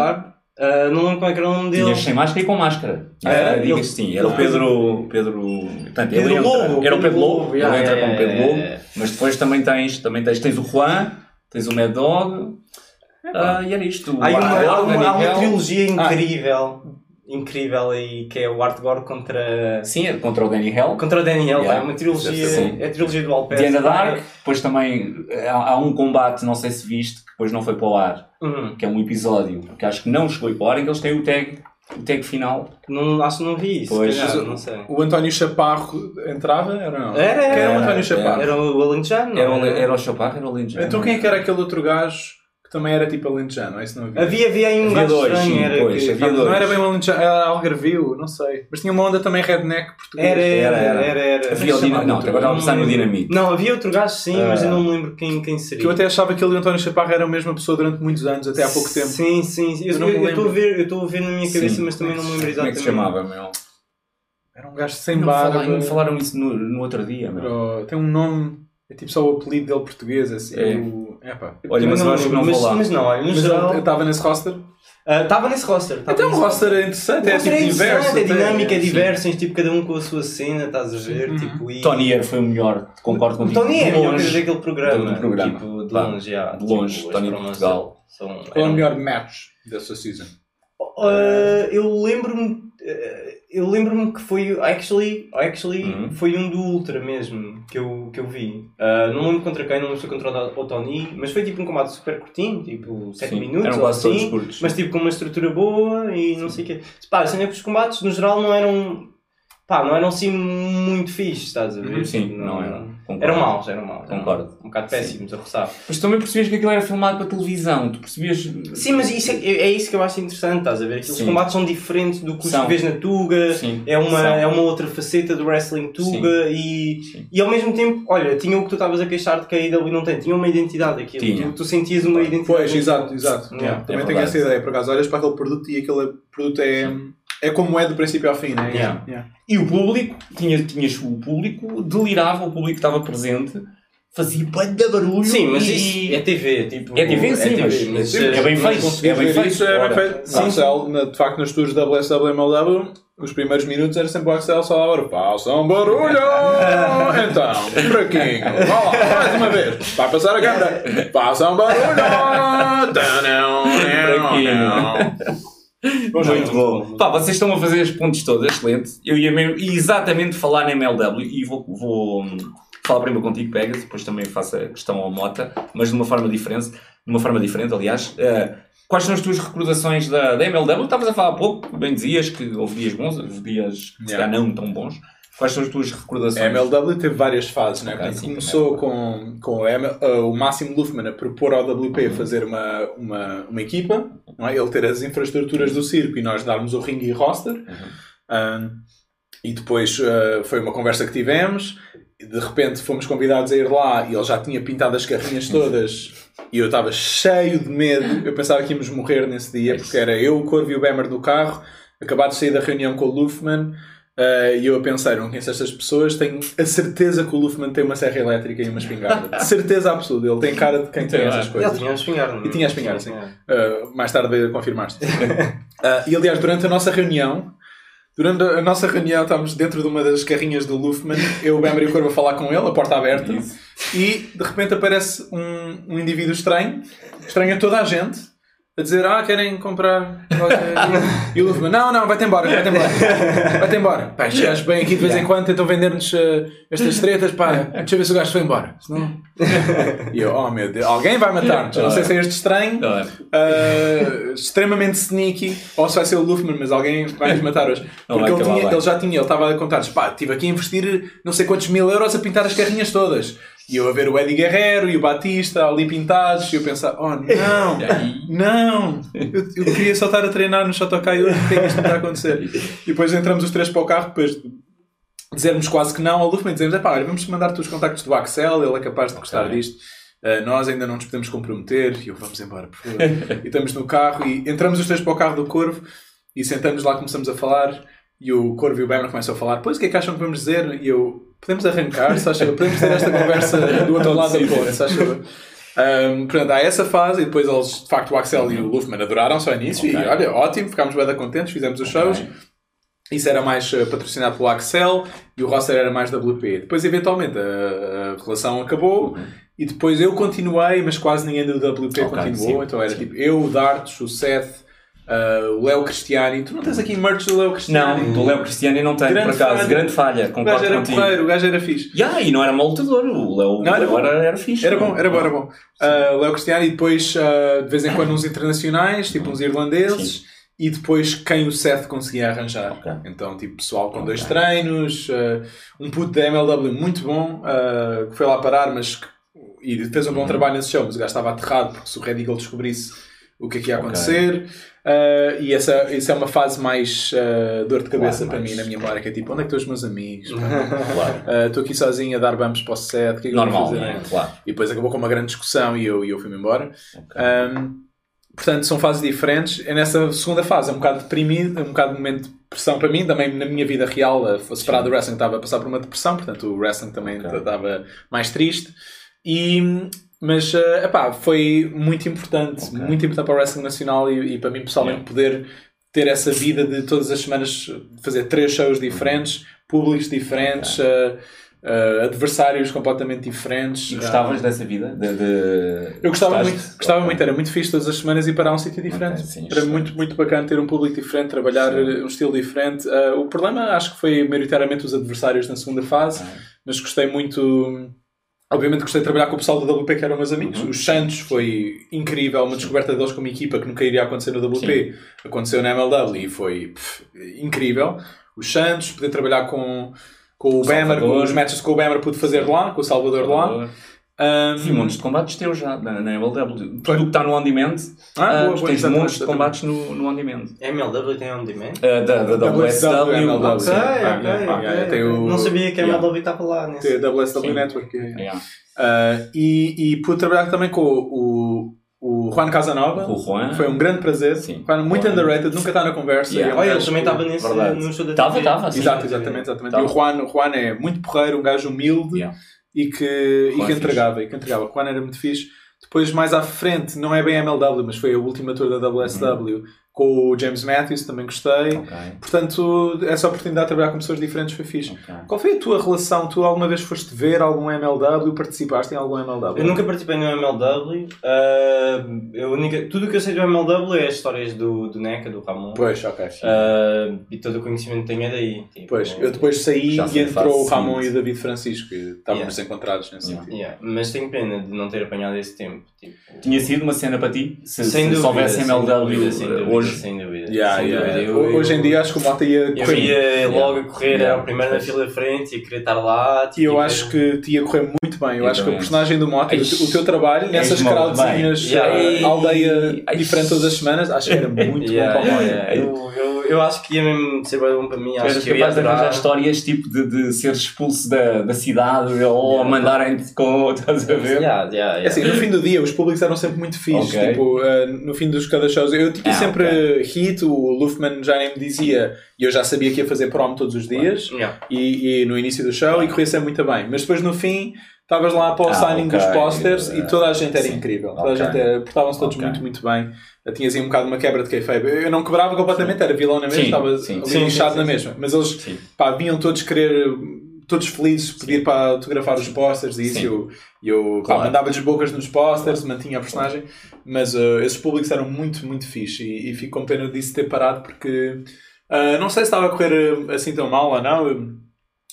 Ah, não lembro qual é que era o nome dele. Tinhas sem máscara e com máscara. Ah, Ah, ele- Diga-se sim. Era o ele- Pedro. Pedro. Portanto, Pedro ele entra- Lobo, Era o Pedro Lobo. Lobo, Ele yeah, entra yeah, como Pedro yeah, Lobo. Mas depois também tens, também tens, tens o Juan, tens o Mad Dog. ah, e era isto. Há, aí uma, há, uma, há uma trilogia Ah. Incrível, aí, que é o Art Gore contra, Sim, é contra o Danny Hell. contra o Daniel. Yeah. É uma trilogia, Sim. é a trilogia do Alpes. Diana Dark, depois também há, há um combate, não sei se viste, que depois não foi para o ar, Uhum. que é um episódio, que acho que não chegou para o ar, em que eles têm o tag o tag final. Não, acho que não vi isso. Pois. calhar, não sei. O António Chaparro entrava? Era não? Era, era. Era o António Era, Chaparro? Era o Alentejano, não Era o, era? era o Chaparro, era o Lindjano. Então quem é que era aquele outro gajo que também era tipo alentejano? Esse não havia. Havia, havia aí um Havia gajo dois, estranho. sim, era pois, que- havia Não dois. era bem um alentejano, era algarvio, não sei. Mas tinha uma onda também redneck português. Era, era, Era, era. era. era. Havia o Dina- Não, agora estava a pensar no Dinamite. Não, havia outro gajo sim, mas Ah. eu não me lembro quem, quem seria. Que eu até achava que ele e o António Chaparro eram a mesma pessoa durante muitos anos, até há pouco tempo. Sim, sim. Eu não estou a ver, eu estou a ver na minha cabeça, Sim. mas também não me lembro Como é exatamente. que se chamava, meu? Era um gajo sem Não, barba. falaram, não falaram isso no, no outro dia, meu. Tem um nome, é tipo só o apelido dele português, assim. É. O... Epá. Olha, mas eu acho que não mas, vou lá. Mas não, olha, no Mas geral... ele estava nesse roster. Ah, Estava nesse roster. estava Até um nesse roster é interessante, é roster tipo interessante, diverso. É dinâmico, é tens tipo cada um com a sua cena, estás a ver? Uhum. Tipo, e... Tony Air foi o melhor, concordo contigo. Tony é De a melhor longe. coisa daquele programa. do programa. Tipo, de longe, já. de longe, tipo, Tony Portugal. São, Qual é o melhor match dessa season? Ah, eu lembro-me. Eu lembro-me que foi. Actually, actually Uhum. foi um do Ultra mesmo que eu, que eu vi. Ah, não lembro contra quem, não lembro se foi contra o Tony, mas foi tipo um combate super curtinho, tipo 7 Sim, minutos eram ou assim. curtos. Mas tipo com uma estrutura boa e não sei o quê. Pá, cena é que os combates no geral não eram. Pá, não eram assim muito fixes, estás a ver? Uhum, Sim, Tipo, não eram. Concordo. Eram maus, eram maus. eram Concordo. Um bocado péssimos a roçar. Mas também percebias que aquilo era filmado para televisão. Tu percebias. Sim, mas isso é, é isso que eu acho interessante, estás a ver? Aqueles Sim. combates são diferentes do que os São. que vês na Tuga, Sim. é uma, São. é uma outra faceta do wrestling Tuga e, Sim. e ao mesmo tempo, olha, tinha o que tu estavas a queixar de que a AEW não tem, tinha uma identidade aquilo, Tinha. Tu, tu sentias uma identidade. Pois, exato, exato. Yeah. Também é tenho essa ideia, por acaso. Olhas para aquele produto e aquele produto é, é como é do princípio ao fim, né? Yeah. Yeah. E o público, tinha, tinhas o público, delirava, o público que estava presente, fazia banda barulho. Sim, mas e... isso é TV, tipo... É TV, sim, mas- mas, é bem mas- feito. Conseguires É bem feito. Isso é bem Ora, feito. sim, Axel, na- de facto, nas tours da WSWMLW, os primeiros minutos era sempre o Axel só lá, façam barulho! então, fraquinho, vá lá, mais uma vez, vai passar a câmera, façam barulho! Muito bom. Pá, vocês estão a fazer as pontes todas, excelente. Eu ia mesmo exatamente falar na MLW e vou, vou hum, falar primeiro contigo, Pegas, depois também faço a questão ao Mota, mas de uma forma diferente, de uma forma diferente, aliás. Eh, quais são as tuas recordações da, da MLW? Estavas a falar há pouco, bem dizias que houve dias bons, houve dias que Yeah. não tão bons. Quais são as tuas recordações? A MLW teve várias fases, né? Ok, Portanto, sim, começou também com, com ML uh, o Máximo Luffman a propor ao WP Uhum. fazer uma, uma, uma equipa, não é? ele ter as infraestruturas do circo e nós darmos o ringue e roster. Uhum. Um, e depois uh, foi uma conversa que tivemos. De repente fomos convidados a ir lá e ele já tinha pintado as carrinhas todas. E eu estava cheio de medo. Eu pensava que íamos morrer nesse dia, porque era eu, o Corvo e o Bemer no carro, acabado de sair da reunião com o Luffman. Uh, e eu a pensar, não conheço estas pessoas, tenho a certeza que o Luffman tem uma serra elétrica e uma espingarda. De certeza absoluta, ele tem cara de quem tem essas Ele coisas. tinha a espingarda. é? E tinha a espingarda, sim. Uh, mais tarde confirmaste. Uh, e aliás, durante a nossa reunião, durante a nossa reunião, estávamos dentro de uma das carrinhas do Luffman, eu, o Bamber e o Corvo a falar com ele, a porta aberta, Isso. e de repente aparece um, um indivíduo estranho, estranho a toda a gente, a dizer: Ah, querem comprar. e o Luffman: Não, não, vai-te embora, vai-te embora. Vai-te embora. Pá, estes gajos bem aqui de vez em quando, tentam vender-nos uh, estas tretas, pá, deixa eu ver se o gajo foi embora. Senão... E eu: Oh meu Deus, alguém vai matar-nos. Eu Não sei se é este estranho. Uh, extremamente sneaky, ou se vai ser o Luffman, mas alguém vai nos matar hoje. Porque ele, tinha- ele já tinha, ele estava a contar-nos, pá, estive aqui a investir não sei quantos mil euros a pintar as carrinhas todas. E eu a ver o Eddie Guerrero e o Batista ali pintados, e eu pensar, oh não, não, eu, eu queria só estar a treinar no Shotokai hoje, porque é que isto está a acontecer? E depois entramos os três para o carro, depois de dizermos quase que não ao Luffman, dizemos, é pá, vamos mandar-te os contactos do Axel, ele é capaz de gostar Ok. disto. Uh, nós ainda não nos podemos comprometer e eu vamos embora, por favor. e estamos no carro e entramos os três para o carro do Corvo e sentamos lá, começamos a falar e o Corvo e o Bemer começam a falar. Pois o que é que acham que vamos dizer? E eu, podemos arrancar, se acham? Podemos ter esta conversa do outro lado da ponte, se acham? Um, portanto, há essa fase e depois eles, de facto, o Axel e o Luffman adoraram só início e Ok. olha, ótimo, ficámos bem contentes, fizemos os shows. Isso era mais uh, patrocinado pelo Axel e o roster era mais WP. Depois, eventualmente, a, a relação acabou e depois eu continuei, mas quase ninguém do WP continuou. sim, então era sim. tipo eu, o Darts, o Seth, uh, o Léo Cristiani. Tu não tens aqui merch do Léo Cristiani? Não, do Léo Cristiano não tenho, Grande por acaso. falha. Grande falha, O gajo era porreiro, o gajo era fixe. Yeah, e não era mal lutador, o Léo Não, era bom. era, era fixe. Era bom, era bom, era bom. Uh, Léo Cristiani e depois uh, de vez em quando uns internacionais, tipo uns irlandeses. e depois quem o Seth conseguia arranjar. Ok. Então, tipo, pessoal com Ok. dois treinos, uh, um puto da MLW muito bom, que foi lá parar, mas que, e fez um bom Uhum. trabalho nesse show, mas o gajo estava aterrado porque se o Red Eagle descobrisse o que é que ia acontecer. Uh, e essa, isso é uma fase mais uh, dor de cabeça Claro, para mim na minha memória, que é tipo, onde é que estão os meus amigos? Claro. Uh, Estou aqui sozinho a dar bumps para o set, o que é que Normal, fazer? não é? Claro. E depois acabou com uma grande discussão e eu, e eu fui-me embora. Ok. Um, portanto, são fases diferentes. É nessa segunda fase, é um bocado deprimido, é um bocado de momento de pressão para mim. Também na minha vida real, a separado do wrestling, estava a passar por uma depressão, portanto, o wrestling também Ok. estava mais triste. E, mas, uh, epá, foi muito importante, Ok. muito importante para o wrestling nacional e, e para mim pessoalmente poder ter essa vida de todas as semanas fazer três shows diferentes, públicos diferentes. uh, uh, adversários completamente diferentes. E gostavas dessa vida? De, de- eu gostava Gostaste? muito, gostava Ok. muito, era muito fixe todas as semanas ir para um sítio diferente. Sim, era muito, muito bacana ter um público diferente, trabalhar Sim. um estilo diferente. O problema acho que foi maioritariamente os adversários na segunda fase, mas gostei muito. Obviamente gostei de trabalhar com o pessoal do WP que eram meus amigos. Uhum. Os Santos foi incrível, uma descoberta deles como equipa que nunca iria acontecer no WP. Aconteceu na MLW e foi pff, incrível. Os Santos, poder trabalhar com, com o Bemer, com Salvador. os matches com o Bemer pude fazer lá, com o Salvador lá. Um, Vi montes de combates teus já na, na MLW. Tudo o que está no on demand, Ah, ah, boa, tu boa, tens exatamente, montes de combates no, no on demand. MLW tem on demand? Ah, da, da WSW. MLW, sim. Ok, Ah, ok, yeah, ok. yeah, tem o- Não sabia que a Yeah. MLW estava lá nesse. Tem a WSW Sim. Network. é. Yeah. Ah, e, e pude trabalhar também com o, o Juan Casanova. O Juan. Foi um grande prazer. Sim. Juan, muito Juan. underrated, nunca está na conversa. Yeah. Olha, ele também estava nesse no show da Tava, TV. tava, sim. Exato, exatamente, exatamente. E o Juan, o Juan é muito porreiro, um gajo humilde Yeah. E que, e que entregava. E que entregava. Juan era muito fixe. Depois, mais à frente, não é bem a MLW, mas foi a última tour da WSW com o James Matthews, também gostei. Ok. Portanto, essa oportunidade de trabalhar com pessoas diferentes foi fixe. Ok. Qual foi a tua relação? Tu alguma vez foste ver algum MLW? Participaste em algum MLW? Eu nunca participei no MLW. ah, eu única, tudo o que eu sei do MLW é as histórias do, do NECA, do Ramon. Pois, ok. Ah, e todo o conhecimento que tenho é daí. Tipo, Pois, eu depois saí e entrou o Ramon e o David Francisco, estávamos Yeah. encontrados nesse Yeah. sentido. Yeah, Mas tenho pena de não ter apanhado esse tempo. Tipo, Tinha sido uma cena para ti? Se, sem se, dúvida, se houvesse sem MLW dúvida, sem dúvida, hoje? Sem dúvida. Yeah, sem yeah. dúvida. Eu- Hoje em eu- dia acho que o Mota ia Eu correr. ia logo a correr, era Yeah. o primeiro na fila da frente, ia querer estar lá. tipo, E eu acho que te ia correr muito bem. Eu acho que o Exatamente. personagem do Mota, o, o teu trabalho nessas crowdzinhas. Yeah. eh, aldeia Ai. diferente todas as semanas, acho que era muito Yeah, bom para o yeah, Mota. yeah. Eu, eu, eu acho que ia mesmo ser bem bom para mim. Tu Acho que eu ia capaz de arranjar adorar. histórias tipo de, de ser expulso da, da cidade ou Yeah. mandarem-te com. Estás a ver? Yeah, yeah, yeah. É assim, no fim do dia, os públicos eram sempre muito fixes. Ok. Tipo, eh, no fim dos cada shows, eu tinha Ah, sempre hit, o Luftman já nem me dizia, e eu já sabia que ia fazer prom todos os dias. Yeah. e, e no início do show e corria sempre muito bem. Mas depois no fim estavas lá para o Ah, signing ok. dos posters e toda a gente era Sim. incrível. Toda Ok. a gente era- portavam-se todos Ok. muito, muito bem. Tinhas aí um bocado uma quebra de kayfabe. Eu não quebrava completamente, era vilão na mesma, estava sim, na mesma. Mas eles pá, vinham todos querer, todos felizes, pedir para autografar os posters e isso. Sim. Eu, eu pá, Claro. mandava-lhes bocas nos posters, mantinha a personagem. Mas uh, esses públicos eram muito, muito fixe e, e fico com pena disso ter parado porque uh, não sei se estava a correr uh, assim tão mal ou não.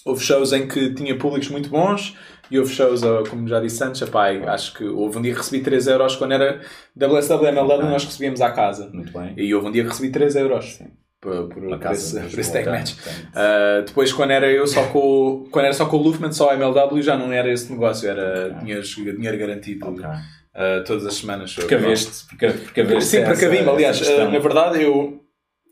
Houve shows em que tinha públicos muito bons e houve shows, como já disse antes, epá, acho que houve um dia que recebi 3 euros quando era WSW MLW nós recebíamos à casa. Muito bem. E houve um dia que recebi 3 euros por, por, por casa esse, por esse tag match. Uh, depois quando era eu só com o- quando era só com o Luftman, só a MLW já não era esse negócio, era tinhas dinheiro garantido Ok. uh, todas as semanas. Precaveste, preca- precaveste Sim, essa- precavim-me. Aliás, uh, na verdade eu,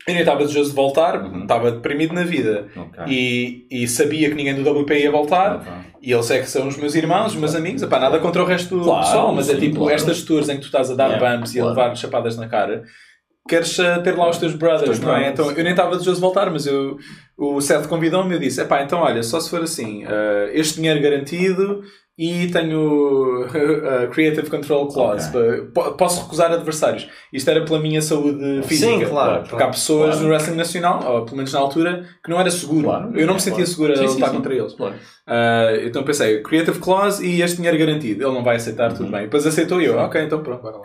eu nem estava desejoso de voltar, Uhum. estava deprimido na vida. Ok. E, e sabia que ninguém do WP ia voltar. Ok. E eles é que são os meus irmãos, os meus amigos. Epá, nada contra o resto do Claro, pessoal, mas é sim, tipo claro. estas tours em que tu estás a dar Yeah, bumps e a claro. levar chapadas na cara. Queres uh, ter lá os teus brothers, Os teus não é? Então eu nem estava desejoso de voltar, mas eu, o Seth convidou-me e eu disse: Epá, então olha, só se for assim, uh, este dinheiro garantido e tenho uh, Creative Control Clause. Ok. Pa- po- Posso recusar adversários. Isto era pela minha saúde física. Sim, claro. Porque há pessoas Claro. no wrestling nacional, ou pelo menos na altura, que não era seguro. Claro. eu não me sentia claro. seguro a Sim, sim, lutar sim. contra eles. Claro. Uh, então pensei, Creative Clause e este dinheiro garantido. Ele não vai aceitar, Uhum. tudo bem. Depois aceitou eu, ok, então pronto, bora lá.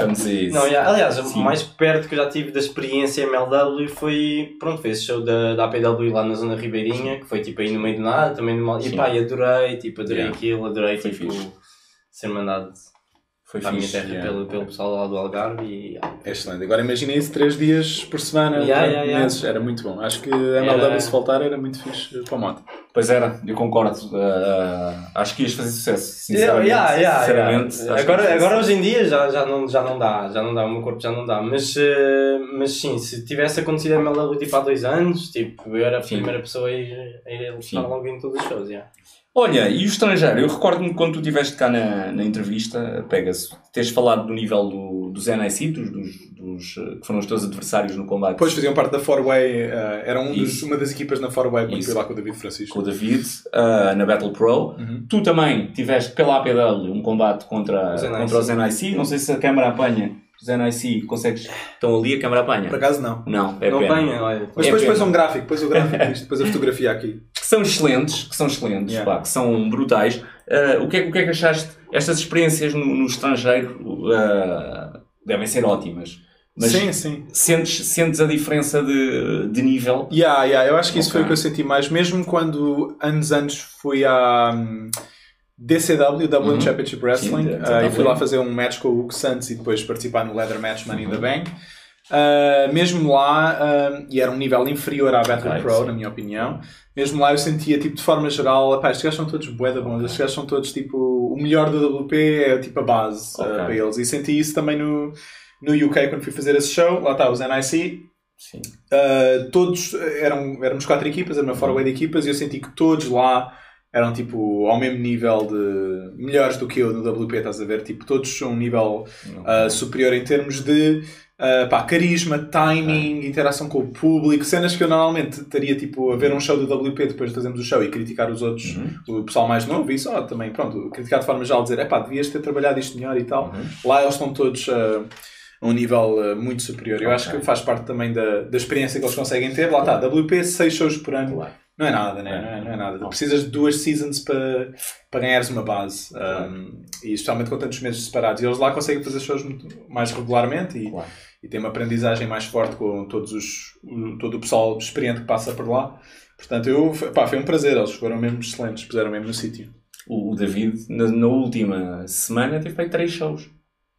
Vamos. Não, yeah, aliás, o Sim. mais perto que eu já tive da experiência MLW foi, pronto, foi esse show da, da APW lá na Zona Ribeirinha, que foi tipo aí no meio do nada, também no mal. E Sim. pá, e adorei, tipo, adorei Yeah. aquilo, adorei Foi tipo, fixe. ser mandado Foi para a minha fixe, terra yeah. pelo, pelo pessoal lá do Algarve e É excelente. Agora imaginem isso três dias por semana, Yeah, durante yeah, yeah. meses. Era muito bom. Acho que a MLW Era- se voltar era muito fixe para a moto. Pois era, eu concordo. Uh, acho que ias fazer sucesso, sinceramente. Yeah, yeah, sinceramente yeah. Agora, agora hoje em dia já, já, não, já não dá, já não dá, o meu corpo já não dá. Mas, eh, mas sim, se tivesse acontecido a MLW tipo há dois anos, tipo, eu era a Sim. primeira pessoa a ir, a ir logo em todos os shows. Yeah. Olha, e o estrangeiro? Eu recordo-me quando tu estiveste cá na, na entrevista, Pegas, teres falado do nível do, dos NIC, dos, dos, eh, que foram os teus adversários no combate Depois faziam parte da Four-Way, eh, era um dos- uma das equipas na Four-Way quando fui lá com o David Francisco. com o David uh, na Battle Pro. Uhum. Tu também tiveste pela APW um combate contra, Os NIC. contra os NIC. Não sei se a câmara apanha. Os NIC consegues. Estão ali, a câmara Por apanha. acaso não. Não, é não pena. apanha, olha. Mas É depois pena. depois um gráfico, depois o gráfico disto, depois a fotografia aqui. Que são excelentes, que são excelentes, Yeah. pá, que são brutais. Uh, o, que é, o que é que achaste? Estas experiências no, no estrangeiro uh, devem ser ótimas. Mas sim, sim. Sentes, sentes a diferença de, de nível? Yeah, yeah, eu acho que isso Ok. foi o que eu senti mais, mesmo quando anos antes fui à hum, DCW, Dublin Uhum. Championship Wrestling, Sim, ah, e fui lá fazer um match com o Hugo Santos e depois participar no Leather Match Money in the Bank. Ah, mesmo lá, ah, e era um nível inferior à Battle Ok, Pro, sim. na minha opinião, mesmo lá eu sentia, tipo, de forma geral, pá, estes gajos são todos bué da bons, estes gajos são todos, tipo, o melhor do WP é, tipo, a base ah, Ok. para eles. E senti isso também no, no UK quando fui fazer esse show, lá está, os NIC, Sim. Uh, todos eram, éramos quatro equipas, era uma four-way de equipas e eu senti que todos lá eram tipo ao mesmo nível de melhores do que eu no WP, estás a ver? Tipo, todos são um nível uh, superior em termos de uh, pá, carisma, timing, interação com o público, cenas que eu normalmente estaria tipo a ver um show do WP depois de fazermos o show e criticar os outros, Uhum. o pessoal mais novo, e só também, pronto, criticar de forma geral, dizer é pá, devias ter trabalhado isto melhor e tal. Uhum. Lá eles estão todos uh, a um nível uh, muito superior. Eu Ok. acho que faz parte também da, da experiência que eles conseguem ter. Lá está, WP, 6 shows por ano. Claro. Não é nada, né? não, é, não é nada. Precisas de duas seasons para, para ganhares uma base. Um, e especialmente com tantos meses separados. E eles lá conseguem fazer shows muito mais regularmente e, Claro. e têm uma aprendizagem mais forte com todos os, o- todo o pessoal experiente que passa por lá. Portanto, eu, pá, foi um prazer. Eles foram mesmo excelentes, puseram mesmo no sítio. O, o David, na, na última semana, teve feito três shows.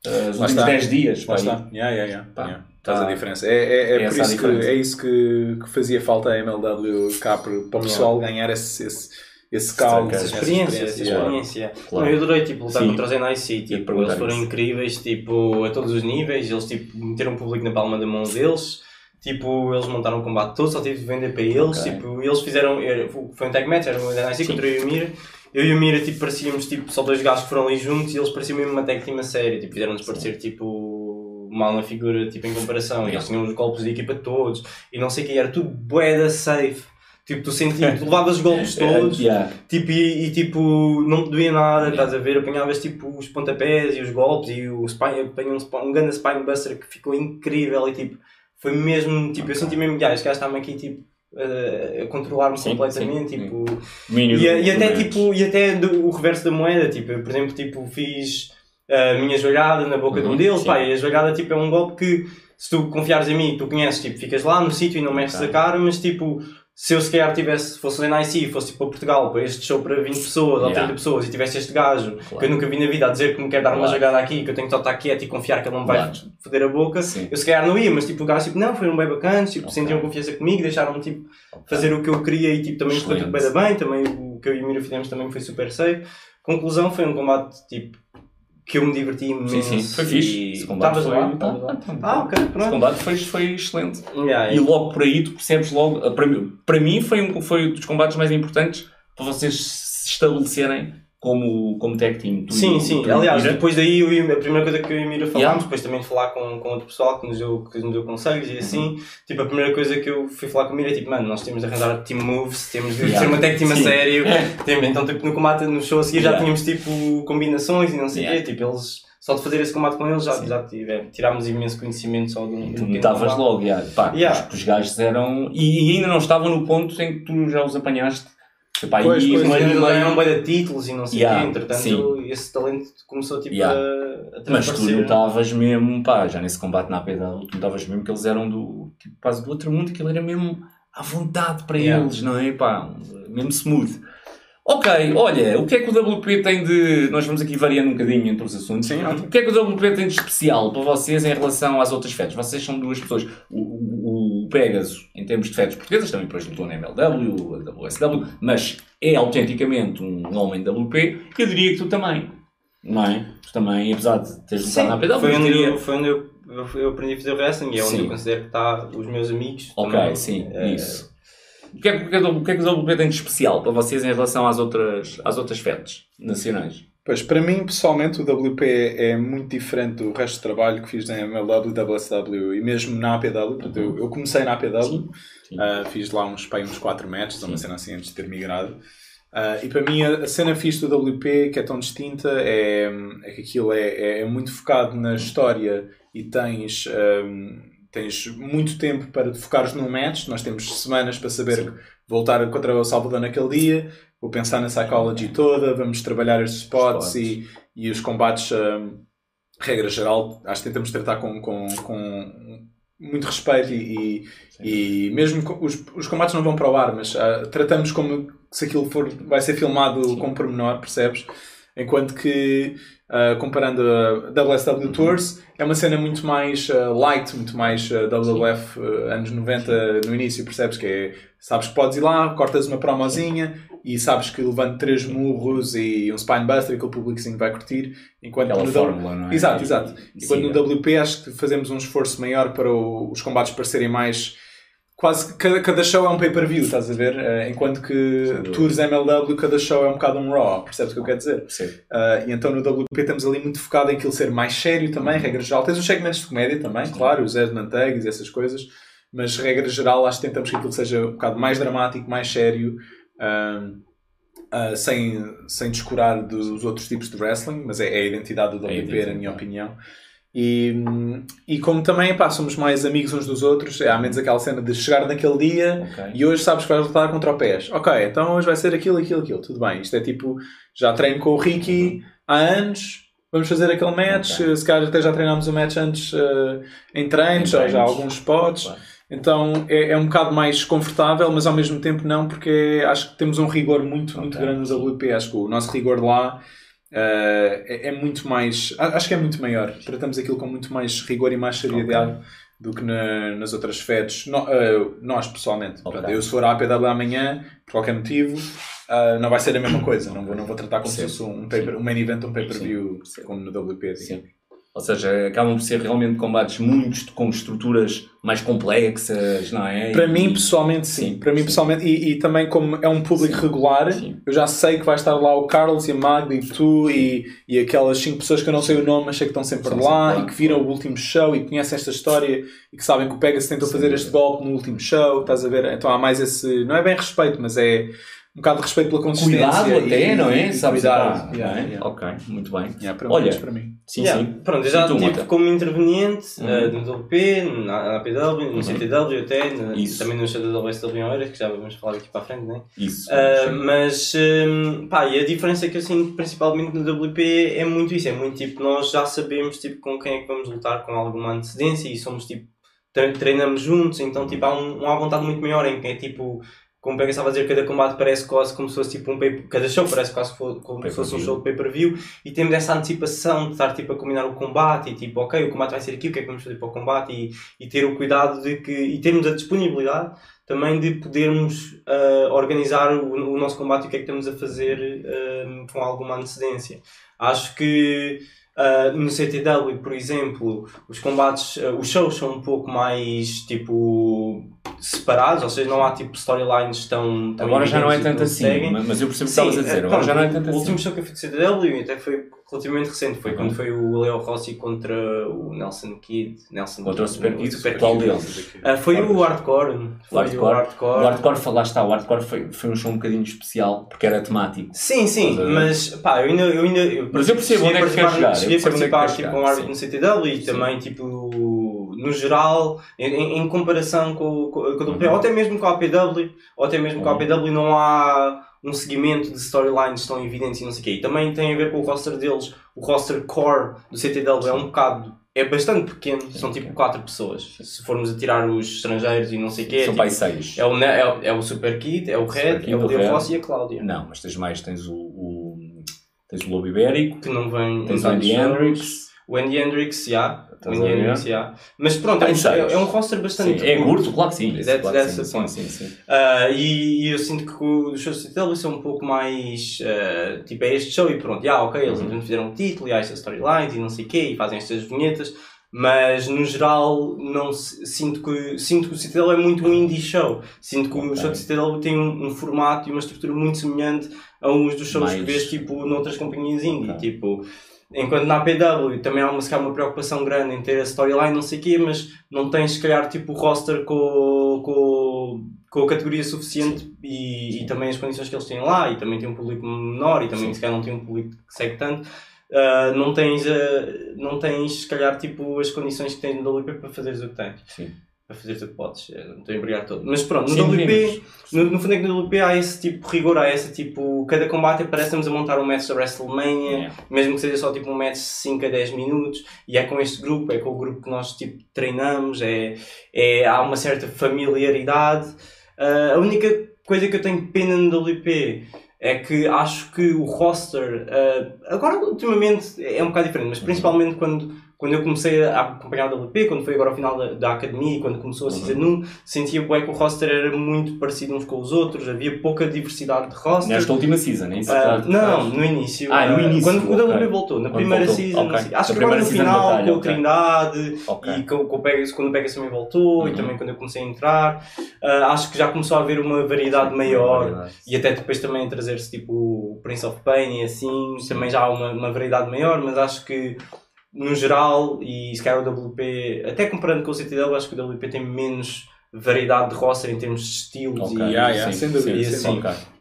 Uh, os últimos está. 10 dias. Lá está. Yeah, yeah, yeah. Pá, yeah. tá. Faz a diferença. É, é, é, É por a isso, que, é isso que, que fazia falta a MLW cá para, para o pessoal ganhar esse, esse, esse caldo. Essa Essa experiência, essa yeah. experiência. Claro. Não, eu adorei tipo, lutar Sim. contra os NIC, tipo, eles foram isso. incríveis tipo, a todos os níveis, eles tipo, meteram o público na palma da mão deles, tipo, eles montaram o combate todo, só tive de vender para eles, Ok. tipo, eles fizeram, era- foi um tag match, era o NIC contra eu o Mira, eu e o Mira tipo, parecíamos tipo, só dois gajos que foram ali juntos e eles pareciam mesmo uma tag team a sério, tipo, fizeram-nos parecer tipo mal na figura tipo, em comparação, e eles tinham os golpes de equipa todos e não sei o que, era tudo bué da safe. Tipo, tu sentias, tu levavas os golpes todos, Yeah. Tipo, e, e, tipo, não te doía nada, estás a ver? Apanhavas tipo os pontapés e os golpes e o spine, apanhei um, um grande spinebuster que ficou incrível e tipo, foi mesmo, tipo, eu senti mesmo, ah, este gajo está-me aqui tipo a- a controlar-me completamente, sim, tipo, e, do- e até tipo, e até do- o reverso da moeda, tipo, eu, por exemplo, tipo, fiz a minha joelhada na boca de um Uhum, deles, sim. pá, e a joelhada tipo é um golpe que se tu confiares em mim, tu conheces, tipo, ficas lá no sítio e não mexes Ok. a cara, mas tipo, se eu se calhar tivesse, fosse o NIC, fosse tipo a Portugal, para este show para 20 pessoas ou Yeah. 30 pessoas e tivesse este gajo Claro. que eu nunca vi na vida a dizer que me quer dar uma Claro. jogada aqui, que eu tenho que só estar quieto e confiar que ele não me vai Claro. foder a boca, Sim. eu se calhar não ia, mas tipo, o gajo tipo, não, foram bem bacanas, tipo, Ok. sentiam confiança comigo, deixaram-me tipo fazer o que eu queria e tipo, também ficou tudo bem bem, também o que eu e o Mira fizemos também foi super safe. Conclusão, foi um combate tipo que eu me diverti imenso. Sim, sim. Foi fixe. Estavas foi- lá? tá, lá? tá, tá. Ah, ok, Esse pronto. combate foi, foi excelente. Yeah, E logo por aí tu percebes logo, para mim, para mim foi, um, foi um dos combates mais importantes para vocês se estabelecerem como, como tag team. Tu Sim, e- sim. tu e Aliás, Mira. depois daí eu e- a primeira coisa que eu e a Mira falámos, Yeah. depois também de falar com, com outro pessoal que nos, deu, que nos deu conselhos e assim, tipo, a primeira coisa que eu fui falar com a Mira é tipo, mano, nós temos de arranjar team moves, temos de Yeah. ser uma tag team a Sim. sério, Temos- então tipo, no combate, no show a seguir já Yeah. tínhamos tipo combinações e não sei o quê, tipo, eles, só de fazer esse combate com eles já, Sim. já tive, tirámos imenso conhecimento só de um Tu notavas combate. logo, yeah. Pá, Yeah. Os, os gajos eram. E, e ainda não estavam no ponto em que tu já os apanhaste. Epá, Pois, e pois, ganharam bem de títulos e não sei o Yeah, quê, entretanto sim. esse talento começou tipo Yeah. a, a Mas tu notavas mesmo, pá, já nesse combate na APW, tu notavas mesmo que eles eram do, tipo, quase do outro mundo, aquilo era mesmo à vontade para Yeah. eles, não é? Pá, mesmo smooth. Ok, olha, o que é que o WP tem de. Nós vamos aqui variando um bocadinho entre os assuntos. Sim. O que é que o WP tem de especial para vocês em relação às outras fetas? Vocês são duas pessoas. O Pegasus, em termos de fetas portuguesas, também depois lutou na MLW, a WSW, mas é autenticamente um homem WP. Eu diria que tu também. Não é? Tu também, apesar de teres lutado na APW, foi onde, diria. eu, foi onde eu, eu, aprendi a fazer wrestling e é onde Sim. eu considero que está os meus amigos. Ok, também. sim, Eh, isso. O que, é, que- o que é que o que é que o WP tem de especial para vocês em relação às outras, às outras fetas nacionais? Pois, para mim, pessoalmente, o WP é muito diferente do resto do trabalho que fiz na MLW, WSW e mesmo na APW. Portanto, eu, eu comecei na APW, Sim, sim. ah, fiz lá uns, pá, uns 4 matches, uma cena assim antes de ter migrado. Ah, e para mim, a, a cena fixe do WP, que é tão distinta, é, é que aquilo é, é, é muito focado na história e tens, ahm, tens muito tempo para te focares num match. Nós temos semanas para saber voltar contra o Salvador naquele dia. Vou pensar na psychology toda, vamos trabalhar estes spots, Spots. E, e os combates, ahm, regra geral, acho que tentamos tratar com, com, com muito respeito e, e, e mesmo os, os combates não vão para o ar, mas ah, tratamos como se aquilo for, vai ser filmado com pormenor, percebes? Enquanto que, ah, comparando a WSW Tours, é uma cena muito mais ah, light, muito mais ah, WWF anos 90 no início, percebes? Que é, sabes que podes ir lá, cortas uma promozinha e sabes que levando três murros e um spinebuster, aquele públicozinho vai curtir. Enquanto Aquela no W- fórmula, não é? Exato, exato. E Enquanto siga. no WP acho que fazemos um esforço maior para o- os combates parecerem mais. Quase que cada, cada show é um pay-per-view, estás a ver? Eh, enquanto que. Tours MLW, cada show é um bocado um Raw, percebes o que eu quero dizer? Percebo. Ah, e então no WP estamos ali muito focado em aquilo ser mais sério também, regra geral. Tens os segmentos de comédia também, claro, os Edman Tags e essas coisas, mas regra geral acho que tentamos que aquilo seja um bocado mais dramático, mais sério, ah, ah, sem, sem descurar dos outros tipos de wrestling, mas é, é a identidade do É WP, na identidade. minha opinião. E, e como também pá, somos mais amigos uns dos outros, é, há menos aquela cena de chegar naquele dia Ok. e hoje sabes que vais lutar contra o PES. Ok, então hoje vai ser aquilo, aquilo, aquilo. Tudo bem. Isto é tipo, já treino com o Ricky há anos, vamos fazer aquele match. Ok. Se calhar até já treinámos o match antes eh, em treinos, Em já, há alguns spots. Claro. Então é, é um bocado mais confortável, mas ao mesmo tempo não, porque acho que temos um rigor muito, muito Ok. grande no WP. Acho que o nosso rigor lá eh, é, é muito mais. Acho que é muito maior. Tratamos aquilo com muito mais rigor e mais seriedade do que na- nas outras FEDs. No- eh, nós, pessoalmente. Ok. Portanto, eu, se for à APW amanhã, por qualquer motivo, ah, não vai ser a mesma coisa. Não vou, não vou tratar como se fosse um, paper, um main event, um pay-per-view, como no WP. digamos. Sim. Ou seja, acabam por ser realmente combates muito com estruturas mais complexas, não é? Para E- mim, pessoalmente, sim. Sim, Para mim, sim. pessoalmente, e, e também como é um público regular, Sim. eu já sei que vai estar lá o Carlos e a Magda e tu e, e aquelas cinco pessoas que eu não sei o nome, mas sei que estão sempre lá e que viram o último show e conhecem esta história e que sabem que o Pegasus tentou fazer este golpe no último show, estás a ver? Então há mais esse, não é bem respeito, mas é um bocado de respeito pela consistência. Cuidado até, e- não é? e Sabes? cuidado. Ah, Yeah, não é? yeah. Ok, muito bem. Yeah, para Olha, mim, para mim. Sim, Yeah, sim. Pronto, eu já E estive Mota? como interveniente Uhum. eh, no WP, na APW, no CTW até, na- Isso. também no WSW em Oeiras, que já vamos falar aqui para a frente, né? Isso. Ah, sim. mas, hum, pá, e a diferença que eu sinto principalmente no WP é muito isso, é muito tipo, nós já sabemos tipo, com quem é que vamos lutar com alguma antecedência e somos tipo, tre- treinamos juntos, então tipo, há um, uma vontade muito maior em que é tipo, como Pega estava a dizer, cada combate parece quase como se fosse tipo um pay cada show parece quase como se fosse um show de pay-per-view e temos essa antecipação de estar tipo a combinar o combate e tipo, ok, o combate vai ser aqui, o que é que vamos fazer para o combate e, e ter o cuidado de que, e termos a disponibilidade também de podermos ah, organizar o, o nosso combate e o que é que estamos a fazer ah, com alguma antecedência. Acho que ah, no CTW, por exemplo, os combates, ah, os shows são um pouco mais tipo separados, ou seja, não há tipo storylines tão, tão Agora já não é tanto assim, mas eu percebo o que estavas a dizer. é, Agora já não é tanto o assim. último show que eu fui de CTW até foi relativamente recente, foi Ok. quando foi o Leo Rossi contra o Nelson Kidd. Nelson Contra o Super Kid, Super qual deles? Ah, foi o Hardcore. O Foi hardcore, o Hardcore. o hardcore falaste, está, o hardcore foi, foi um show um bocadinho especial, porque era temático. Sim, sim, mas pá, eu ainda. Eu ainda eu Mas eu percebo onde é que participar- chegar, eu Cheguei a é participar tipo, com o árbitro no CTW e Sim. também, tipo, no geral, em, em- comparação com, com, com o WP, Uhum. ou até mesmo com a APW, ou até mesmo com a Uhum. APW, não há um seguimento de storylines tão evidentes e não sei o quê. E também tem a ver com o roster deles. O roster core do CTW é um bocado é bastante pequeno, são tipo 4 pessoas. Se formos a tirar os estrangeiros e não sei o quê, São tipo, pai seis. é, o, é, é o Super Kid, é o Red, Kid, é o o Diogo Red. Rossi e a Cláudia. Não, mas tens mais, tens o, o- tens o Lobo Ibérico, Que não vem tens o Andy. Hendrix. O Andy Hendrix, já. O Andy? Hendrix, já. Mas pronto, é um, é, um roster bastante Sim, é curto, claro que sim. That's- claro que that's sim, sim, sim. Ah, e, eu sinto que os shows de Citadel são um pouco mais ah, tipo é este show e pronto, ah, ok, eles Uhum. fizeram um título e há estas storylines e não sei o quê e fazem estas vinhetas, mas no geral não sinto que sinto que o Citadel é muito um indie show. Sinto que o Ok. show de Citadel tem um, um formato e uma estrutura muito semelhante a uns dos shows que Mais- vês tipo noutras companhias indie, Ok. tipo Enquanto na APW também há uma, uma preocupação grande em ter a storyline, não sei o quê, mas não tens, se calhar, tipo, o roster com, com, com a categoria suficiente e, e também as condições que eles têm lá, e também tem um público menor, e também, se calhar, não tem um público que segue tanto. Ah, não tens, ah, não tens, se calhar, tipo, as condições que tens no WP para fazeres o que tens. Sim. Para fazeres o que podes. Eh, Não estou a embriagar todo. Mas pronto, no Sim, WP, no, no fundo é que no WP há esse tipo de rigor, há esse tipo. Cada combate parece-nos a montar um match da WrestleMania, Yeah. mesmo que seja só tipo um match de 5 a 10 minutos, e é com este grupo, é com o grupo que nós tipo, treinamos, é, é, há uma certa familiaridade. Ah, a única coisa que eu tenho pena no WP é que acho que o roster, ah, agora ultimamente é um bocado diferente, mas principalmente quando, quando eu comecei a acompanhar o WP, quando foi agora ao final da, da academia, quando começou a Season 1, sentia bué que o roster era muito parecido uns com os outros, havia pouca diversidade de roster. Nesta última season, é isso? Ah, não, no início. Ah, no Ah, início, Quando o ok. WP voltou, na Quando primeira voltou, season. ok. assim, Acho que agora no final, batalha, com o ok. Trindade e com, com o Pegasus, quando o Pegasus também voltou e Uhum. também quando eu comecei a entrar. ah, acho que já começou a haver uma variedade maior. Variedade. E até depois também trazer-se tipo o Prince of Pain e assim, também já há uma, uma variedade maior, mas acho que no geral, e se calhar o WP, até comparando com o Citadel, acho que o WP tem menos variedade de roster em termos de estilos Ok, e, Yeah, yeah, sim, sem dúvida, sim, sem sim. dúvida.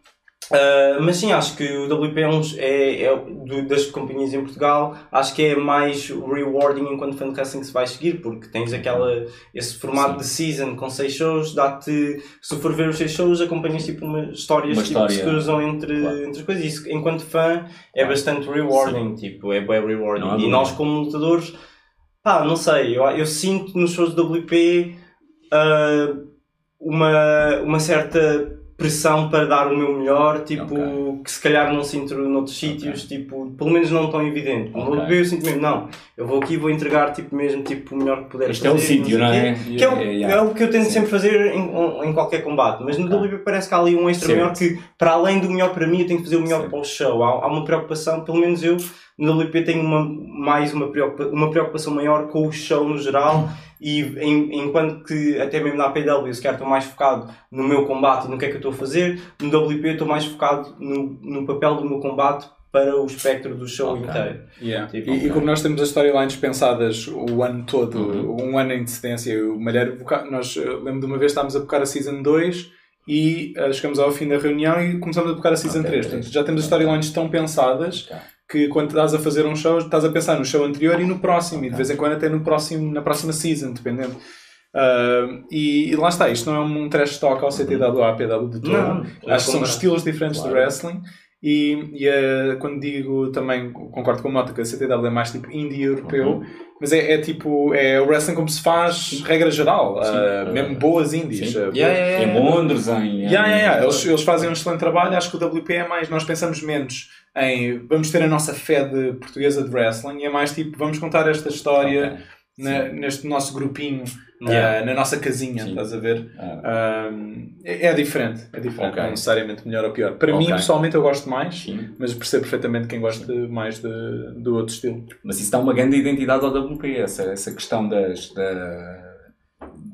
Uh, mas sim, acho que o WP é, um, é, é do- das companhias em Portugal, acho que é mais rewarding enquanto fan wrestling que se vai seguir, porque tens aquela, esse formato de season com seis shows, dá-te, se for ver os seis shows, acompanhas tipo uma, histórias Uma tipo, que se história. cruzam entre, Claro. entre coisas. Isso, enquanto fã, é bastante rewarding, tipo, é bem rewarding. Não há e nós, como lutadores, pá, não sei, eu, eu sinto nos shows do WP uh, uma, uma certa pressão para dar o meu melhor, tipo, Ok. que se calhar não sinto noutros sítios, tipo, pelo menos não tão evidente. No Ok. WP eu sinto mesmo, não, eu vou aqui e vou entregar tipo, mesmo tipo, o melhor que puder Este é o fazer, sítio, não é? Que é, o, É, yeah. é o que eu tento Sim. sempre fazer em, em qualquer combate, mas no Ok. WP parece que há ali um extra Certo. melhor que, para além do melhor para mim, eu tenho que fazer o melhor Certo. para o show. Há, há uma preocupação, pelo menos eu, no WP tenho uma, mais uma, preocupa, uma preocupação maior com o show no geral e em- enquanto que até mesmo na APW se calhar estou mais focado no meu combate e no que é que eu estou a fazer, no WP estou mais focado no, no papel do meu combate para o espectro do show Ok. inteiro. Yeah. Tipo, e, e ok. como nós temos as storylines pensadas o ano todo, Uhum. um ano em antecedência, o Malheiro, nós eh, lembro de uma vez estávamos a bocar a Season 2 e eh, chegamos ao fim da reunião e começamos a bocar a Season Ok, 3. ok. Portanto, já temos as storylines tão pensadas. Que quando estás a fazer um show, estás a pensar no show anterior e no próximo, e de vez em quando até no próximo, na próxima season, dependendo. Ah, e, e lá está, isto não é um trash talk ao CTW, APW de todo. Não, Acho que são estilos diferentes Claro. de wrestling. E, e eh, quando digo também, concordo com o Mota que a CTW é mais tipo indie europeu, Uhum. mas é, é tipo, é o wrestling como se faz, regra geral, Uh, mesmo boas indies. boas- Yeah, yeah, Em. Londres, em. Yeah, yeah, Eles, eles fazem um excelente trabalho. Acho que o WP é mais. Nós pensamos menos em vamos ter a nossa fé de portuguesa de wrestling e é mais tipo vamos contar esta história Ok. Na- neste nosso grupinho, Yeah. ah, na nossa casinha, Sim. estás a ver? Ah, Um, é, é diferente, é diferente, Ok. não necessariamente melhor ou pior. Para mim, Ok. pessoalmente, eu gosto mais, sim. mas percebo perfeitamente quem gosta mais de, do outro estilo. Mas isso dá uma grande identidade ao WP, essa, essa questão das. Da,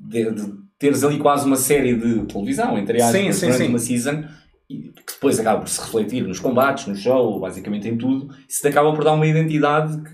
de, de teres ali quase uma série de televisão, entre aspas, Sim, sim, sim. uma season, que depois acaba por se refletir nos combates, no show, basicamente em tudo. Isso te acaba por dar uma identidade que,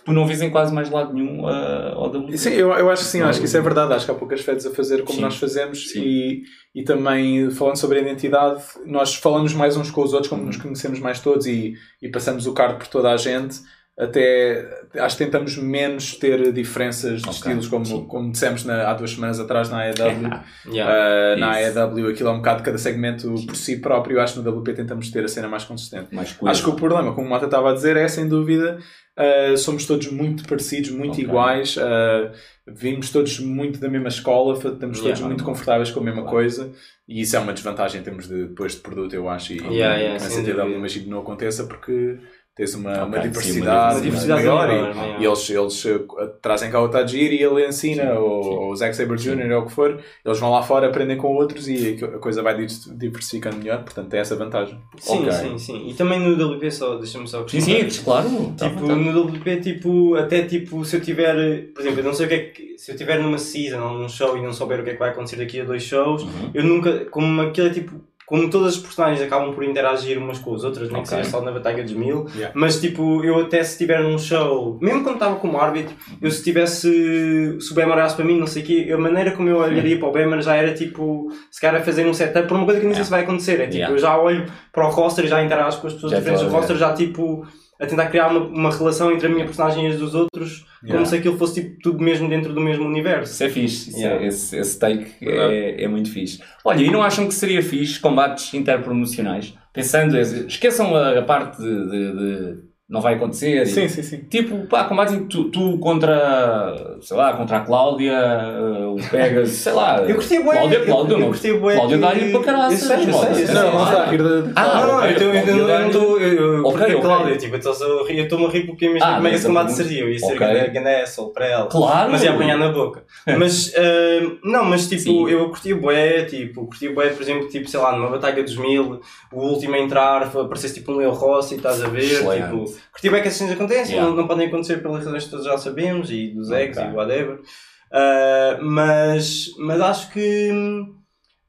que tu não vês em quase mais lado nenhum ah, ao WP. Sim, eu, eu acho que sim, acho que isso é verdade. Acho que há poucas feds a fazer como Sim. nós fazemos Sim. e, e também falando sobre a identidade, nós falamos mais uns com os outros, como nos conhecemos mais todos e, e passamos o card por toda a gente. Até acho que tentamos menos ter diferenças de Ok, estilos, como, sim. como dissemos na- há duas semanas atrás na AEW. Yeah. Uh, na. AEW aquilo é um bocado cada segmento por si próprio. Acho que no WP tentamos ter a cena mais consistente. Mais. Acho que o problema, como o Mata estava a dizer, é sem dúvida uh, somos todos muito parecidos, muito Ok. iguais. Uh, vimos todos muito da mesma escola, estamos todos Yeah. muito confortáveis com a mesma Claro. coisa. E isso é uma desvantagem em termos de, depois de produto, eu acho. E, Yeah, yeah, sem CTW dúvida. imagino que não aconteça porque tens uma, Ok, uma sim, diversidade, uma diversidade maior, maior, e- maior. e, eles, eles uh, trazem cá o Tajiri e ele ensina, Sim, ou, sim. ou o Zack Sabre Jr., ou o que for, eles vão lá fora, aprendem com outros e a coisa vai di- diversificando melhor, portanto tem essa vantagem. Sim, Ok. sim, sim. E também no WP só, deixa-me só Sim, sim, claro. Tá Tipo, vontade. no WP, tipo, até tipo, se eu tiver, por exemplo, eu não sei o que é que, se eu tiver numa season ou num show e não souber o que é que vai acontecer daqui a dois shows, Uhum. eu nunca, como aquilo é tipo, como todas as personagens acabam por interagir umas com as outras, nem que Ok. seja só na Batalha dos Mil, Yeah. mas tipo, eu até se estiver num show, mesmo quando estava como árbitro, eu se tivesse, se o Bemer olhasse para mim, não sei o quê, a maneira como eu olharia para o Bemer já era tipo, se calhar a fazer um setup para uma coisa que nem sei se vai acontecer, é tipo, Yeah. eu já olho para o roster e já interajo com as pessoas Já diferentes do roster, já tipo, a tentar criar uma, uma relação entre a minha personagem e as dos outros, Yeah. como se aquilo fosse tipo, tudo mesmo dentro do mesmo universo. Isso é fixe. Isso é- Yeah. esse, esse take é, é muito fixe. Olha, e não acham que seria fixe combates interpromocionais? Pensando, esqueçam a, a parte de, de- de não vai acontecer. e- Sim, sim, sim. Tipo, pá, que tu, tu contra, sei lá, contra a Cláudia, eh, o Pegas, sei lá. Eu curti bué, Cláudia, eu- Cláudia, eu não. curti bué Cláudia que- dá-lhe para caralho. Eu sei, eu sei, eu. Não, não está a rir da. Ah, não, eu eu eu estou. Eu eu Ok. Cláudia, tipo, eu eu estou-me a rir porque imagino Ah, como é que mas esse combate pergunta- seria. Eu ia ser asshole para ela. Claro! Mas ia apanhar na boca. Mas, ah, não, mas tipo, Sim. eu curti o bué, tipo, curti o bué, por exemplo, tipo, sei lá, numa Batalha dos Mil, o último a entrar, aparecesse tipo um Leo Rossi, estás a ver, tipo, curti bué que essas coisas acontecem, Yeah. não, não podem acontecer pelas razões que todos já sabemos, e dos eggs Ok. e whatever, Ah, mas, mas acho que,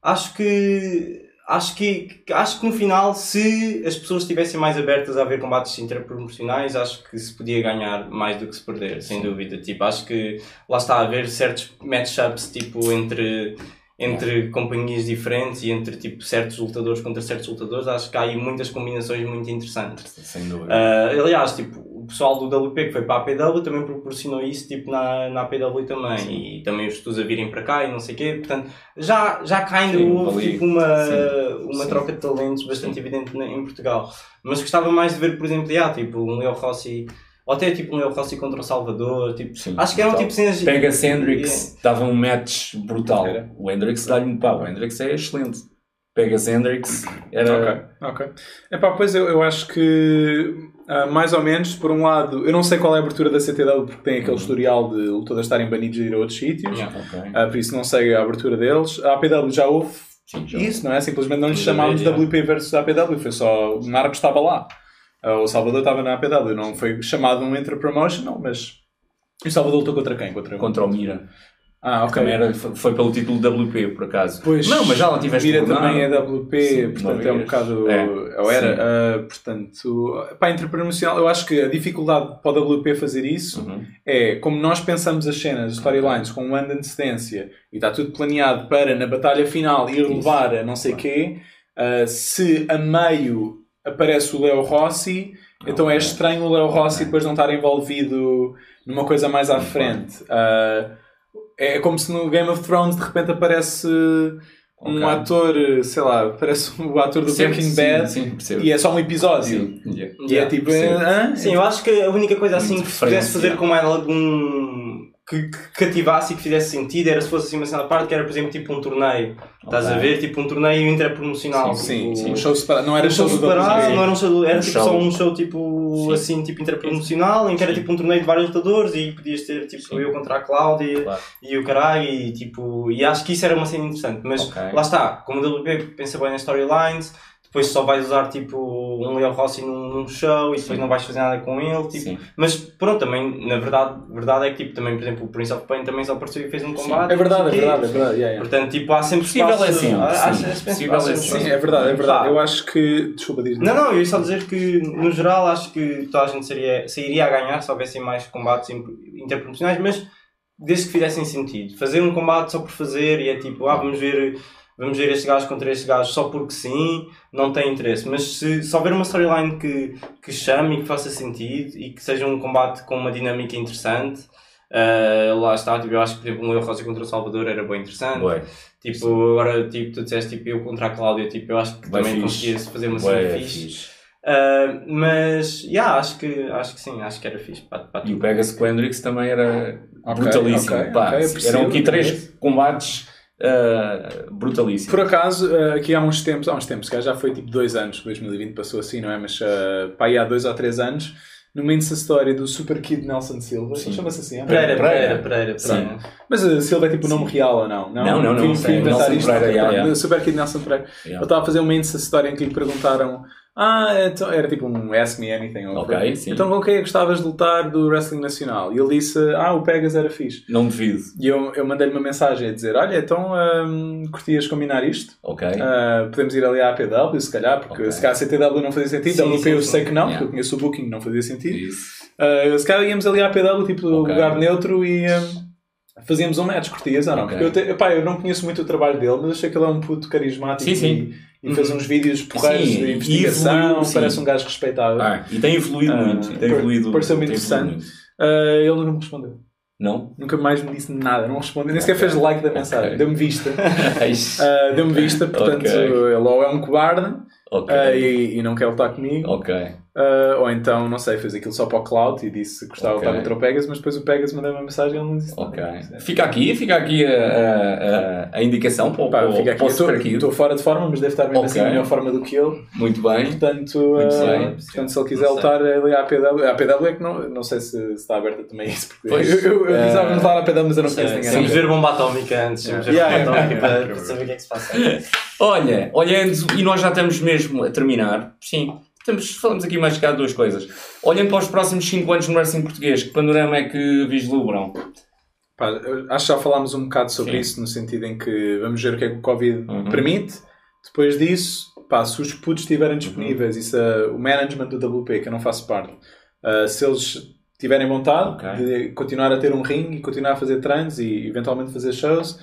acho que, acho que, acho que no final, se as pessoas estivessem mais abertas a ver combates interproporcionais, acho que se podia ganhar mais do que se perder, sem dúvida. Tipo, acho que lá está a haver certos matchups tipo entre entre companhias diferentes e entre tipo certos lutadores contra certos lutadores, acho que há aí muitas combinações muito interessantes. Sem dúvida. Ah, aliás, tipo, o pessoal do WP que foi para a APW também proporcionou isso tipo, na, na APW também. E também os estudos a virem para cá e não sei o quê. Portanto, já, já cá ainda Sim, houve tipo, uma, Sim. uma Sim. troca de talentos bastante Sim. evidente em Portugal. Mas gostava mais de ver, por exemplo, ah, tipo, um Leo Rossi, ou até tipo um Leo Rossi contra o Salvador. Tipo, Sim, acho que eram brutal. tipo cenas. Pega-se Hendrix, dava um match brutal. Era. O Hendrix dá-lhe um pau. O Hendrix é excelente. Pega-se Hendrix, era. Ok, ok. Epá, pois eu, eu acho que ah, mais ou menos, por um lado, eu não sei qual é a abertura da CTW porque tem aquele historial de lutadores estarem banidos de ir a outros sítios, Yeah. Ok. Ah, por isso não sei a abertura deles. A APW já houve Sim, já. isso, não é? Simplesmente não lhes chamámos. WP versus APW, foi só o Narco estava lá. Ah, o Salvador estava na APW, não foi chamado um Intra Promotional, mas. E o Salvador lutou contra quem? Contra, Contra o Mira. Ah, ok. Também era, foi pelo título WP, por acaso. Pois, não, mas já lá tiveste Mira também é WP, Sim, portanto é um bocado. É, ou era, ah, portanto, para a interpromocional, eu acho que a dificuldade para o WP fazer isso Uhum. é como nós pensamos as cenas, as storylines com um ano de antecedência e está tudo planeado para na batalha final ir levar a não sei quê, ah, se a meio aparece o Leo Rossi, então é Ok. estranho o Leo Rossi depois não estar envolvido numa coisa mais à frente. Ah, é como se no Game of Thrones de repente aparece um Ok. ator, sei lá, parece o ator do Breaking sim, Bad Sim, percebo. e é só um episódio. Sim, yeah. E é Yeah, tipo, percebo. hã? Sim, eu acho que a única coisa assim Muito que se pudesse fazer com mais algum. Que, que cativasse e que fizesse sentido era se fosse assim uma cena à parte, que era, por exemplo, tipo um torneio. Estás a ver? Tipo um torneio interpromocional. Sim, tipo, sim, um show separado. Não era um show show do separado, não era um show, era tipo só um show tipo Sim. assim, tipo interpromocional, em que era tipo um torneio de vários lutadores e podias ter tipo eu contra a Cláudia e o caralho e tipo, e acho que isso era uma cena interessante, mas lá está, como o WP pensa bem nas storylines, depois só vais usar tipo um Leo Rossi num, num show e depois Sim. não vais fazer nada com ele, tipo, Sim. mas pronto, também, na verdade, verdade é que tipo, também, por exemplo, o Prince of Pain também só apareceu e fez um combate. É verdade, é verdade, é verdade. yeah, yeah. Portanto, tipo, há sempre Possível espaço. é sempre, há- há- sim. há Possível é sempre. Sim, é verdade, é verdade. Eu acho que. Desculpa, diz Não, não, eu ia só dizer que, no geral, acho que toda a gente seria, sairia a ganhar se houvessem mais combates in- interproporcionais, mas desde que fizessem sentido. Fazer um combate só por fazer e é tipo, ah, vamos ver, vamos ver este gajo contra este gajo só porque sim, não tem interesse. Mas se, se houver uma storyline que, que chame e que faça sentido e que seja um combate com uma dinâmica interessante, uh, lá está. Tipo, eu acho que por exemplo, um Eu Rosa contra o Salvador era bem interessante. Ué, Tipo, agora tipo, tu disseste tipo, eu contra a Cláudia, tipo, eu acho que também fixe. conseguia fazer uma cena fixe. fixe. Uh, mas, yeah, acho que, acho que sim, acho que era fixe. Para, para E o Pegasus com o Hendrix também era Ok, brutalíssimo. ok, Pá, ok, eu percebo, eram aqui três combates ah, brutalíssimos. Por acaso, eh, aqui há uns tempos, há uns tempos, que já foi tipo dois anos, 2020 passou assim, não é? Mas eh, pá, aí há dois ou três anos, numa Insta Story do Super Kid Nelson Silva, Sim. chama-se assim, é? Pereira, Pereira. Pereira, Pereira. Mas uh, Silva é tipo o nome real ou não? Não, não, não, Fui- sei, fui inventar Nelson isto. Pereira, ok, yeah, pronto. yeah. O Super Kid Nelson Pereira. Yeah. Ele estava a fazer uma Insta Story em que lhe perguntaram ah, então, era tipo um Ask Me Anything. ou Ok, sim. Então com quem é que gostavas de lutar do Wrestling Nacional? E ele disse, ah, o Pegas era fixe. Não devido. E eu, eu mandei-lhe uma mensagem a dizer, olha, então hum, curtias combinar isto? Ok. Ah, podemos ir ali à APW, se calhar, porque Ok. se calhar a CTW não fazia sentido, Sim, WP eu sim. sei que não, Yeah. porque eu conheço o Booking, não fazia sentido. Isso. Uh, se calhar íamos ali à PW, tipo, Ok. lugar neutro e um, fazíamos um match, curtias ou não? Ok. Porque eu, te, epá, eu não conheço muito o trabalho dele, mas achei que ele é um puto carismático Sim, sim. e, e fez uns vídeos porreiros Sim, de investigação, evoluiu, parece um gajo respeitável. Ah, e tem evoluído Ah, muito. Tem evoluído. pareceu-me interessante. Uh, ele não me respondeu. Não? Nunca mais me disse nada, não respondeu, nem sequer fez like da mensagem, Ok. deu-me vista. Uh, deu-me vista, portanto, Ok. ele ou é um cobarde uh, e, e não quer lutar comigo. Ok. Uh, ou então, não sei, fez aquilo só para o Cloud e disse que gostava Ok. de estar contra o Pegas, mas depois o Pegas mandou uma mensagem e ele não disse Ok. nada. Fica aqui, fica aqui a, a, a, indicação para o, Pá, para fica aqui. para o Eu estou-. Estou fora de forma, mas deve estar mesmo assim Ok. na melhor forma do que ele. Muito bem. Portanto, Muito uh, bem. portanto se ele quiser sei. lutar ali à APW, a APW é que não, não sei se, se está aberta também isso, porque Pois, eu, eu, eu eh, precisava de lutar à APW, mas eu não conheço ninguém. Temos de ver bomba atómica antes. De ver Yeah, bomba yeah. atómica para, para saber o que é que se passa. Olha, olhando, e nós já estamos mesmo a terminar, sim, estamos, falamos aqui mais cá de duas coisas. Olhando para os próximos 5 anos no wrestling português, que panorama é que vislumbram? Pá, acho que já falámos um bocado sobre Sim. isso, no sentido em que vamos ver o que é que o Covid Uhum. permite. Depois disso, pá, se os putos Uhum. estiverem disponíveis, isso, uh, o management do WP, que eu não faço parte, uh, se eles tiverem vontade Ok. de continuar a ter um ring e continuar a fazer treinos e eventualmente fazer shows,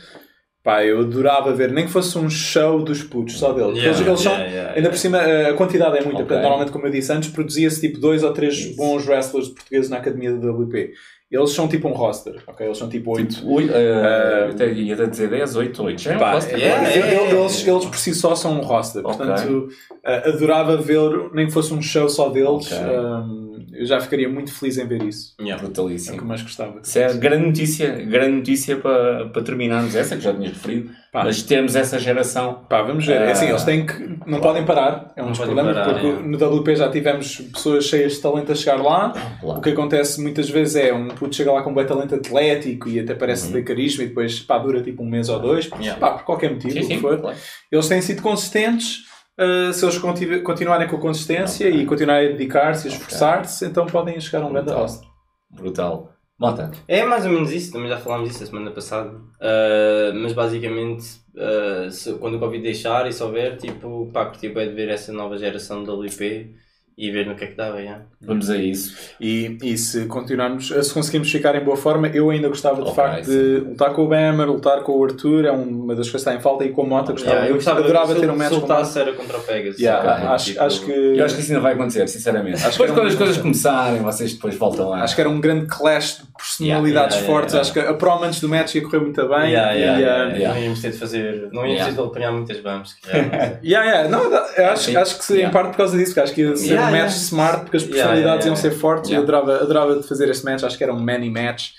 pá, eu adorava ver, nem que fosse um show dos putos, só deles. Yeah, eles, eles são, yeah, ainda por cima, uh, a quantidade é muita. Ok. Portanto, normalmente, como eu disse antes, produzia-se tipo dois ou três Isso. bons wrestlers portugueses na academia do WP. Eles são tipo um roster, ok? Eles são tipo oito. Tipo, oi, uh, até, ia até dizer 10, 8, 8. Já é um Pá, roster. yeah, eles, yeah, yeah. eles, eles por si só são um roster. Portanto, uh, adorava ver, nem que fosse um show só deles. Ok. um, eu já ficaria muito feliz em ver isso. Yeah. É o que Brutalíssimo. mais gostava. Isso é grande notícia, grande notícia para, para terminarmos essa, que já tinhas referido, Pá. mas termos essa geração. Pá, vamos ver. É assim, Ah. eles têm que. Não podem parar. É um dos problemas. parar, porque é. no WP já tivemos pessoas cheias de talento a chegar lá. Claro. O que acontece muitas vezes é um puto chega lá com um bom talento atlético e até parece Uhum. ter carisma e depois pá, dura tipo um mês ou dois. Yeah. Pá, por qualquer motivo, Sim, o que sim, for. claro. Eles têm sido consistentes. Uh, se eles conti- continuarem com a consistência e continuarem a dedicar-se e a esforçar-se, então podem chegar a um grande Brutal. roster. Brutal. Mota. É mais ou menos isso, também já falámos disso a semana passada. Uh, mas basicamente, uh, se- quando o Covid deixar e se houver, tipo, pá, curti bem de ver essa nova geração do WP e ver no que é que dava. Yeah. Vamos a isso. E, e se continuarmos, se conseguimos ficar em boa forma, eu ainda gostava de facto de lutar com o Bammer, lutar com o Arthur, é uma das coisas que está em falta, e com o Mota gostava, Yeah, eu gostava adorava de ter um match com o Mota. era contra o Pegasus. Yeah, acho, Tipo, acho que, Eu acho que isso ainda vai acontecer, sinceramente. Acho que depois, quando as coisas começarem, vocês depois voltam lá. acho que era um grande clash de personalidades Yeah, yeah, fortes. yeah, Acho que a promo antes do match ia correr muito bem. Yeah, yeah, e, yeah, yeah. Não íamos ter de fazer, não íamos Yeah. ter de apanhar muitas bumps. já- Yeah, yeah. Não, acho, acho que em parte por causa disso, porque acho que ia ser Yeah, um match yeah. smart, porque as Yeah, personalidades yeah, iam ser fortes Yeah. e eu adorava, adorava de fazer este match, acho que era um many match.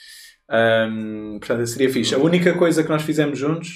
Um, portanto, seria fixe. A única coisa que nós fizemos juntos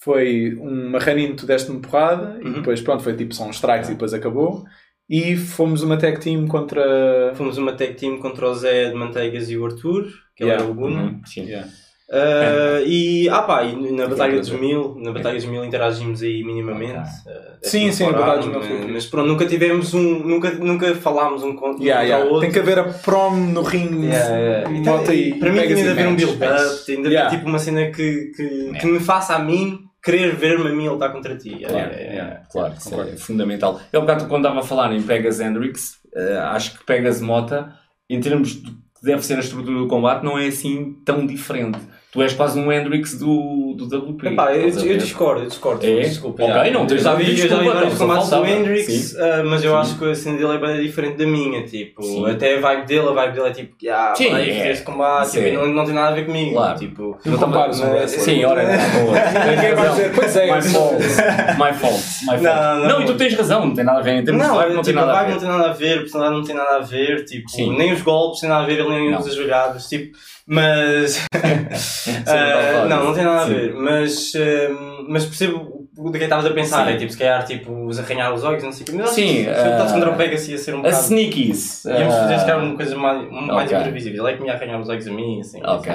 foi uma run-in, tu deste-me porrada, e Uhum. depois pronto, foi tipo só uns strikes e depois acabou. E fomos uma tag team contra. Fomos uma tag team contra o Zé de Manteigas e o Arthur, que Yeah. era o Laguna. Uhum, sim. Yeah. Uh, e, ah pá, e na Batalha dos. Mil, na Batalha dos Mil interagimos aí minimamente. Ok. uh, Sim, sim, Batalha dos Mil mas, pronto, nunca tivemos um, nunca, nunca falámos um contra, Yeah, yeah. outro. Tem que haver a prom no ringue. Yeah, yeah. E Nota tem- e para mim tem de haver um build-up, tem de haver tipo uma cena que, que, que me faça a mim querer ver-me a mim lutar contra ti. Claro, yeah, yeah. yeah. Claro, isso é fundamental. Eu, um bocado, quando estava a falar em Pegas Hendrix, eh, acho que Pegas Mota, em termos de deve ser a estrutura do combate, não é assim tão diferente. Tu és quase um Hendrix do, do WP. Epá, eu, eu discordo, eu discordo. É? Desculpa. Ok, já. não tens eu já vi, eu já vi desculpa, vários combates do. Hendrix, ah, mas eu Sim. acho que a cena dele é bem diferente da minha. Tipo, Sim. até a vibe dele, a vibe dele é tipo, ah, Sim, vai é. fazer esse combate, Sim. tipo, não, não tem nada a ver comigo. Claro. Tipo, Não compares um mas- wrestler. Sim, ora, boa. Ninguém vai dizer, pois é, My fault. My fault. My fault. Não, não. Não, e tu tens razão, não tem nada a ver. Em termos de Não, vibe, não, não tem tipo, nada a não ver. tem nada a ver, a personalidade não tem nada a ver, tipo, nem os golpes têm nada a ver, nem Não. usa jogadas, tipo, mas. Tá não, não tem nada a Sim. ver, mas, ah, mas percebo o que que estavas a pensar, Sim. é tipo, se calhar, tipo, os arranhar os olhos, não sei o que, mas Sim, se eu lutasse ah, contra o Pegasus ia ser um A bocado. sneakies. Íamos fazer, se calhar, uma coisa mais, mais imprevisível, é que me ia arranhar os olhos a mim, assim. Ok.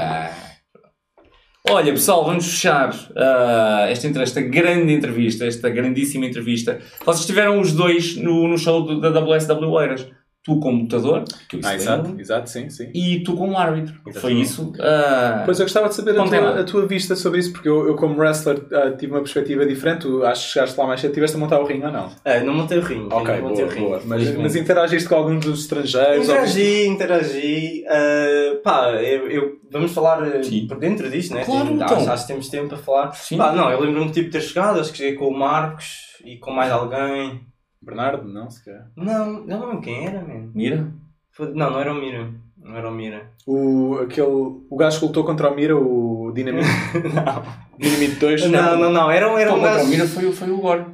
Olha, pessoal, vamos fechar ah, esta, esta grande entrevista, esta grandíssima entrevista. Vocês estiveram os dois no, no show do- da WSW Eiras. Tu como lutador, que eu Ah, exato, exato, sim, sim. e tu como árbitro. Foi Exatamente. isso. ah, Pois eu gostava de saber a tua, a tua vista sobre isso, porque eu, eu como wrestler ah, tive uma perspectiva diferente. Tu acho que chegaste lá mais cedo, tiveste a montar o ringue ou não? Ah, não montei o ringue, Ok, não montei boa, o ringue. boa. Mas, felizmente. mas interagiste com algum dos estrangeiros? ou viste- Interagi, interagi. ah, pá, eu, eu- vamos falar Sim. por dentro disto, né? Claro, Tem- então. acho, acho que temos tempo para falar. sim. Pá, não, eu lembro-me tipo, de ter chegado, acho que cheguei com o Marcos e com mais alguém. Bernardo? Não, se calhar. Não, não lembro quem era, man. Mira. Foi- Não, não era o Mira. Não era o Mira. O, aquele, o gajo que lutou contra o Mira, o Dinamite, não. Dinamite 2. não, não, não, era, um- era Então, um contra gajo. o Mira foi, foi o Gore.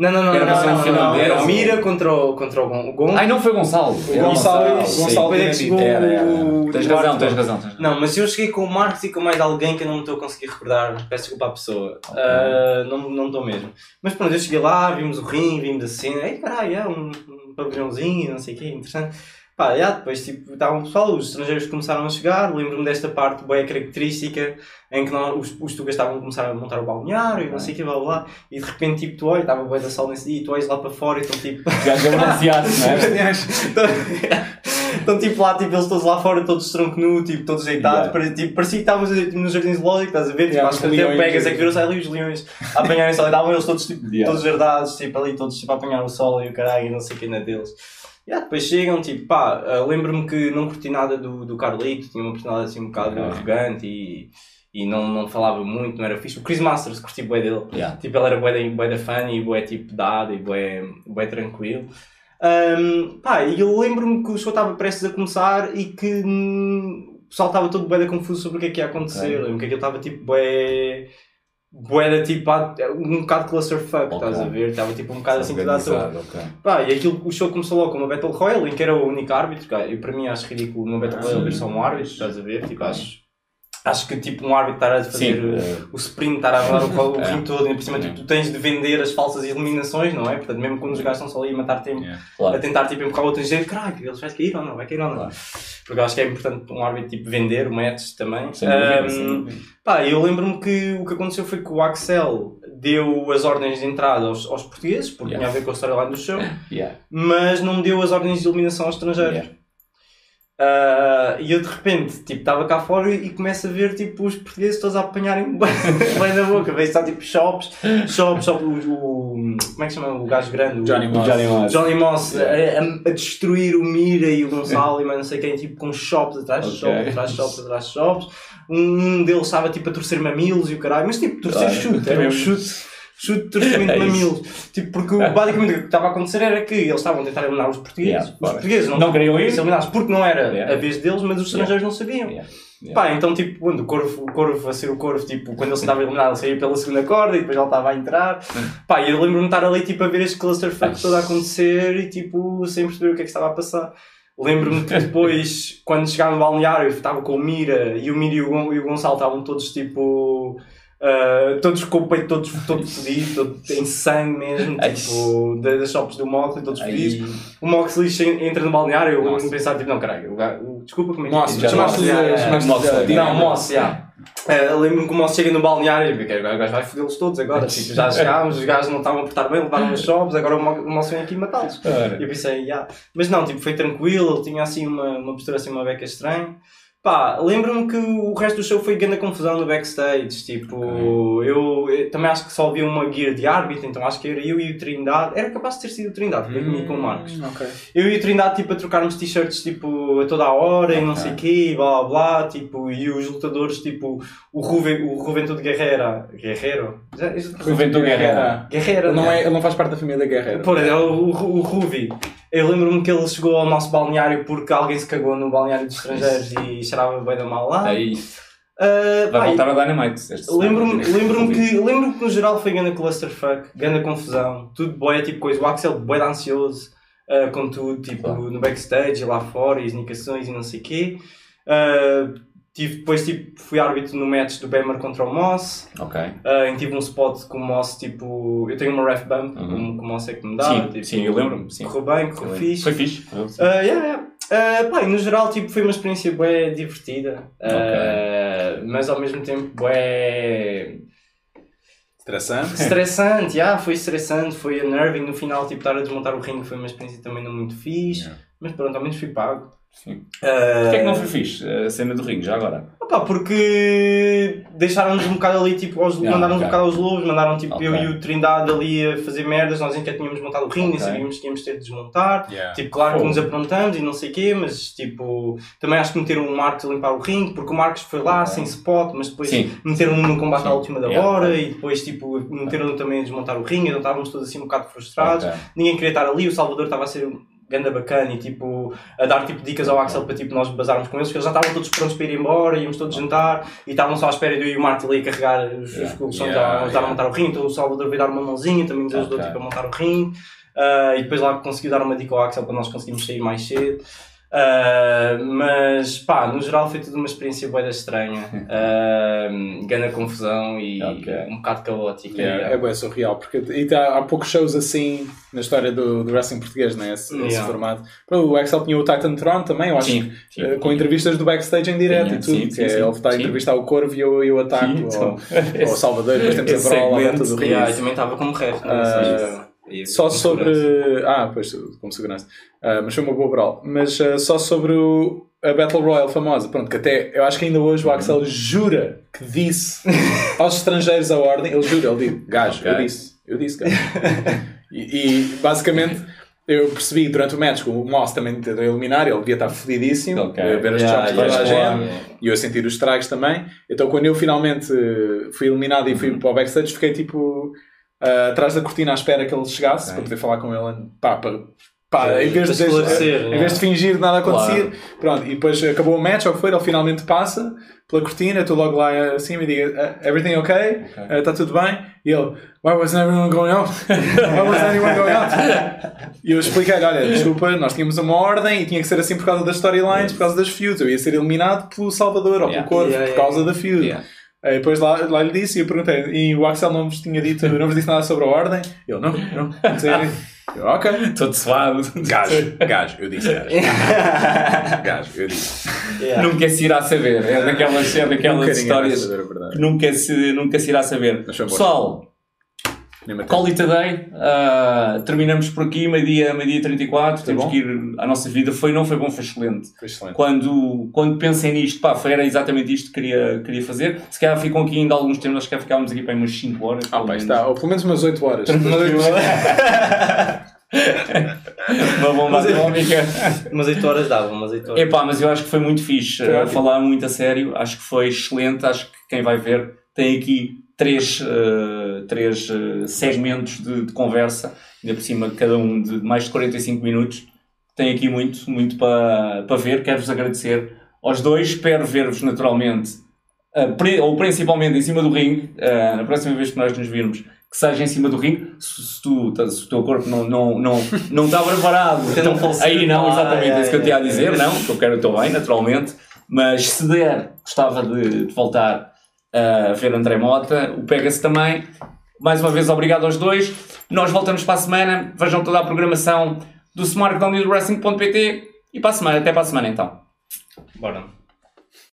Não, não, não, Era não, não, não, não, Era o desse. Mira contra o, contra o Gon. Ai, não foi Gonçalo. O Gonçalo. Gonçalo é que chegou Tens razão, tens razão. tens razão. Não, mas eu cheguei com o Marcos e com mais alguém que eu não me estou a conseguir recordar. Peço desculpa à pessoa. Ah, não não estou mesmo. Mas pronto, eu cheguei lá, vimos o ringue, vimos a cena. Ei, caralho, é um, um pavilhãozinho, não sei o quê, interessante. Pá, já, depois tipo, estava um pessoal, os estrangeiros começaram a chegar. Lembro-me desta parte bem característica em que nós, os, os tugas estavam a começar a montar o balneário e não sei o que, blá blá blá. E de repente, tipo, tu olhas, estava bem da sol nesse dia e tu olhas lá para fora e estão tipo. Gajos abraciados, não é? Estão tipo lá, tipo, eles todos lá fora, todos tronco nu, tipo, todos deitados, Yeah. tipo, parecia que estávamos tipo, no jardim zoológico, estás a ver? Tipo, Yeah, acho que Pegas é e- que virou-se ali os leões a apanharem-se ali, estavam eles todos, tipo, Yeah. todos jardados, tipo, ali, todos tipo, a apanhar o sol e o caralho, e não sei o que na deles. Yeah, depois chegam, tipo, pá, ah, lembro-me que não curti nada do, do Carlito, tinha uma personalidade assim um bocado Ok. arrogante e, e não, não falava muito, não era fixe. O Chris Masters, curti bué dele. Yeah. Tipo, ele era bué da, bué da fã e bué tipo dado e bué, bué tranquilo. Ahm, pá, e eu lembro-me que o show estava prestes a começar e que hum, o pessoal estava todo bué da confuso sobre o que é que ia acontecer. Ok. Lembro que aquilo estava tipo bué... Bué da tipo, ah, um bocado clusterfuck, Ok. estás a ver? Estava tipo um bocado assim tudo à toa. Pá, e aquilo, o show começou logo com uma Battle Royale em que era o único árbitro. Cara, eu, para mim acho ridículo uma Battle Royale ver só um árbitro, estás a ver? Tipo, acho, acho que tipo um árbitro estar a fazer Sim, eh, o sprint, estar a andar o, o É. ringue todo, e por cima tipo, tu tens de vender as falsas eliminações, não é? Portanto, mesmo quando os gajos estão só ali a matar tempo, Yeah. a Claro. tentar tipo, empurrar o outro dizer, caralho, eles vai cair ou não, vai cair ou não. Claro. Porque eu acho que é importante um árbitro tipo, vender o match também. Sem dúvida, Ahm, sem dúvida. Pá, eu lembro-me que o que aconteceu foi que o Axel deu as ordens de entrada aos, aos portugueses, porque Yeah. tinha a ver com a storyline do show, Yeah. mas não deu as ordens de eliminação aos estrangeiros. Ah, e eu de repente tipo, estava cá fora e começo a ver tipo, os portugueses todos a apanharem bem na boca. Vejo só tipo shops, shops, shop, o, o- como é que se chama o gajo grande? O- Johnny O Moss. Johnny Moss. Johnny Moss a, Yeah. a- a destruir o Mira e o Gonçalo e mais não sei quem, tipo com shops atrás de Ok. shops, atrás de shops, atrás de shops. Um deles estava tipo a torcer mamilos e o caralho, mas tipo, torcer Claro, chute, era um mesmo. chute. Chute de torcimento É de isso. mamilos. Tipo, porque basicamente o que estava a acontecer era que eles estavam a tentar eliminar os portugueses. Yeah, os claro. portugueses não, Não queriam ir? ser eliminados porque não era Yeah. a vez deles, mas os estrangeiros não sabiam. Yeah. Yeah. Pá, então tipo, quando o Corvo, o Corvo a ser o Corvo, tipo, quando ele se estava a eliminar, ele saía pela segunda corda e depois ele estava a entrar. Pá, e eu lembro-me de estar ali tipo a ver este clusterfuck todo a acontecer e tipo, sem perceber o que é que estava a passar. Lembro-me que depois, quando chegava no balneário, eu estava com o Mira e o Mira e o, Gon- e o Gonçalo estavam todos tipo. Ah, todos com o peito todo, todo fodido, todo em sangue mesmo, tipo, da- das shops do Moxley, todos fodidos. O Moxley entra no balneário, eu Nossa. pensar, tipo, não, caralho, o desculpa como é que é? chamaste-lhe- a- Não, Moss, já. Eh, Lembro-me que o Moss chega no balneário e o gajo vai fodê-los todos agora. Tipo, já chegámos, os gajos não estavam a portar bem, levaram os shops, agora o Mo- o Moss vem aqui matá-los. E eu pensei, já. Mas não, tipo, foi tranquilo, ele tinha assim uma, uma postura assim, uma beca estranha. Pá, lembro-me que o resto do show foi grande confusão no backstage. Tipo, eu, eu também acho que só havia uma gear de árbitro, então acho que era eu e o Trindade. Era capaz de ter sido o Trindade, eu vinha com o Marcos. Hum, ok. Eu e o Trindade, tipo, a trocarmos t-shirts, tipo, a toda a hora e não sei o quê, e blá blá blá, tipo, e os lutadores, tipo, o, Ruven, o Juventude Guerreira. Guerreiro? Já- já- Juventude Guerreira. Guerreira, Ele não, é, ele não faz parte da família Guerreiro. Pô, é o, o, o Ruvi. Eu lembro-me que ele chegou ao nosso balneário porque alguém se cagou no balneário dos estrangeiros e cheirava bem da mal lá. Aí Ah, vai pá, voltar a Dynamite. Lembro-me lembro que, lembro que no geral foi ganda clusterfuck, ganda confusão, tudo boé, tipo coisa. O Axel boé ansioso ah, com tudo, tipo Claro. no backstage e lá fora, e as indicações e não sei o quê. Ah, tive, depois tipo, fui árbitro no match do Bemer contra o Moss. Ok. Em tive um spot com o Moss, tipo, eu tenho uma ref bump, Uhum. que o Moss é que me dá. Sim, tipo, sim, eu lembro-me. Correu bem, correu fixe. Foi fixe. Ah, yeah, yeah. Ah, pá, e no geral tipo, foi uma experiência bem divertida, Ah, mas ao mesmo tempo bem Estressante. estressante. yeah, foi estressante, foi unnerving. No final, tipo, estar a desmontar o ringue foi uma experiência também não muito fixe, Yeah. mas pronto, ao menos fui pago. Sim. Ah, Porquê é que não foi fixe a cena do ringue, já agora? Opá, porque deixaram-nos um bocado ali, tipo, aos, Yeah, mandaram-nos ok. um bocado aos lobos, mandaram tipo Ok. eu e o Trindade ali a fazer merdas, nós sequer tínhamos montado o ringue, nem Ok. sabíamos que íamos ter de desmontar. Yeah. Tipo, claro que nos aprontamos e não sei o quê, mas tipo, também acho que meteram o Marcos a limpar o ringue, porque o Marcos foi lá sem spot, mas depois Sim. meteram-no no combate à Sim. última da Yeah. hora e depois tipo, meteram-no também a desmontar o ringue, então estávamos todos assim um bocado frustrados, ninguém queria estar ali, o Salvador estava a ser ganda bacana e tipo, a dar tipo dicas ao Axel para tipo, nós bazarmos com eles, porque eles já estavam todos prontos para ir embora, íamos todos jantar e estavam só à espera de eu e o Martin ali carregar os, Yeah. os colchões Yeah, a ajudar yeah. a montar o ringue, então o Salvador veio dar uma mãozinha, também nos ajudou Ok. tipo, a montar o ringue. Ah, e depois lá conseguiu dar uma dica ao Axel para nós conseguirmos sair mais cedo. Ah, mas pá, no geral foi tudo uma experiência boa estranha, uh, grande confusão e Ok. um bocado caótica. Yeah, yeah. É bem surreal, porque e tá- há poucos shows assim na história do, do wrestling português, né? esse, esse Yeah. formato. Pô, O Axel tinha o Titan Tron também, eu acho Sim, sim. eh, com entrevistas do backstage em direto e tudo. sim, que sim, é, sim. ele está a Sim. entrevistar o Corvo e eu, eu ataco Sim, ao, então, ao Salvador, depois temos esse a brola à volta segmento, do ringue. Yeah, e também estava como ref? Ah, Ou seja, e Só sobre. segurança. Ah, pois, como segurança. Ah, mas foi uma boa brawl. Mas ah, só sobre o- a Battle Royale famosa. Pronto, que até. Eu acho que ainda hoje o Axel jura que disse aos estrangeiros a ordem. Ele jura, ele diz: Gajo, eu Ok. disse. Eu disse, gajo. e, e, basicamente. Eu percebi durante o match que o Moss também tentou eliminar, ele devia estar fodidíssimo, Ok. a ver as Yeah, choques de toda a yeah, gente, yeah. e eu a sentir os estragos também. Então, quando eu finalmente eh, fui eliminado e Uhum. fui para o backstage, fiquei tipo ah, atrás da cortina à espera que ele chegasse Ok. para poder falar com ele. Pá, para, pá, em, vez de, esclarecer, em né? vez de fingir nada acontecer, Claro. pronto. E depois acabou o match, ou foi, ele finalmente passa pela cortina, estou logo lá acima e digo: "Ah, Everything okay? Está tudo bem? E ele: Why wasn't everyone going out? Why wasn't anyone going out? E eu expliquei-lhe: Olha, desculpa, nós tínhamos uma ordem e tinha que ser assim por causa das storylines, por causa das feuds. Eu ia ser eliminado pelo Salvador ou Yeah. pelo Corvo Yeah, por yeah, causa da feud. Aí depois lá, lá lhe disse e eu perguntei, e o Axel não vos tinha dito, não vos disse nada sobre a ordem? Ele, não, não, não sei. Eu, ok. Todo suado. Gajo, gajo, eu disse gajo. Gajo, eu disse. Yeah. Nunca se irá saber. É daquelas, é Nunca daquelas histórias saber verdade. que nunca se, nunca se irá saber. Pessoal, call it a day. Ah, terminamos por aqui, meio-dia meio 34. Temos bom. que ir à nossa vida. Foi, não foi bom, foi excelente. Foi excelente. Quando, quando pensem nisto, pá, foi, era exatamente isto que queria, queria fazer. Se calhar ficam aqui ainda alguns temas, acho que ficávamos aqui para umas 5 horas. Ah, menos. está, ou pelo menos umas 8 horas. Uma bomba Mas atómica. Umas 8 horas davam, umas 8 horas. Epá, mas eu acho que foi muito fixe. Foi ótimo. falar muito a sério. Acho que foi excelente. Acho que quem vai ver tem aqui três, eh, três eh, segmentos de, de conversa. Ainda por cima, cada um de mais de 45 minutos. Tem aqui muito, muito para, para ver. Quero-vos agradecer aos dois. Espero ver-vos naturalmente, eh, pri- ou principalmente em cima do ringue. na próxima vez que nós nos virmos. Que seja em cima do ringue, se, se tu, se o teu corpo não, não, não, não está preparado, não fosse- aí não, Ah, exatamente, é, é isso que eu te ia dizer, não, que eu quero o teu bem, naturalmente, mas se der, gostava de, de voltar a ver André Mota, o Pega-se também. Mais uma vez, obrigado aos dois. Nós voltamos para a semana. Vejam toda a programação do SmartDown e do Wrestling.pt e para a semana, até para a semana então. Bora.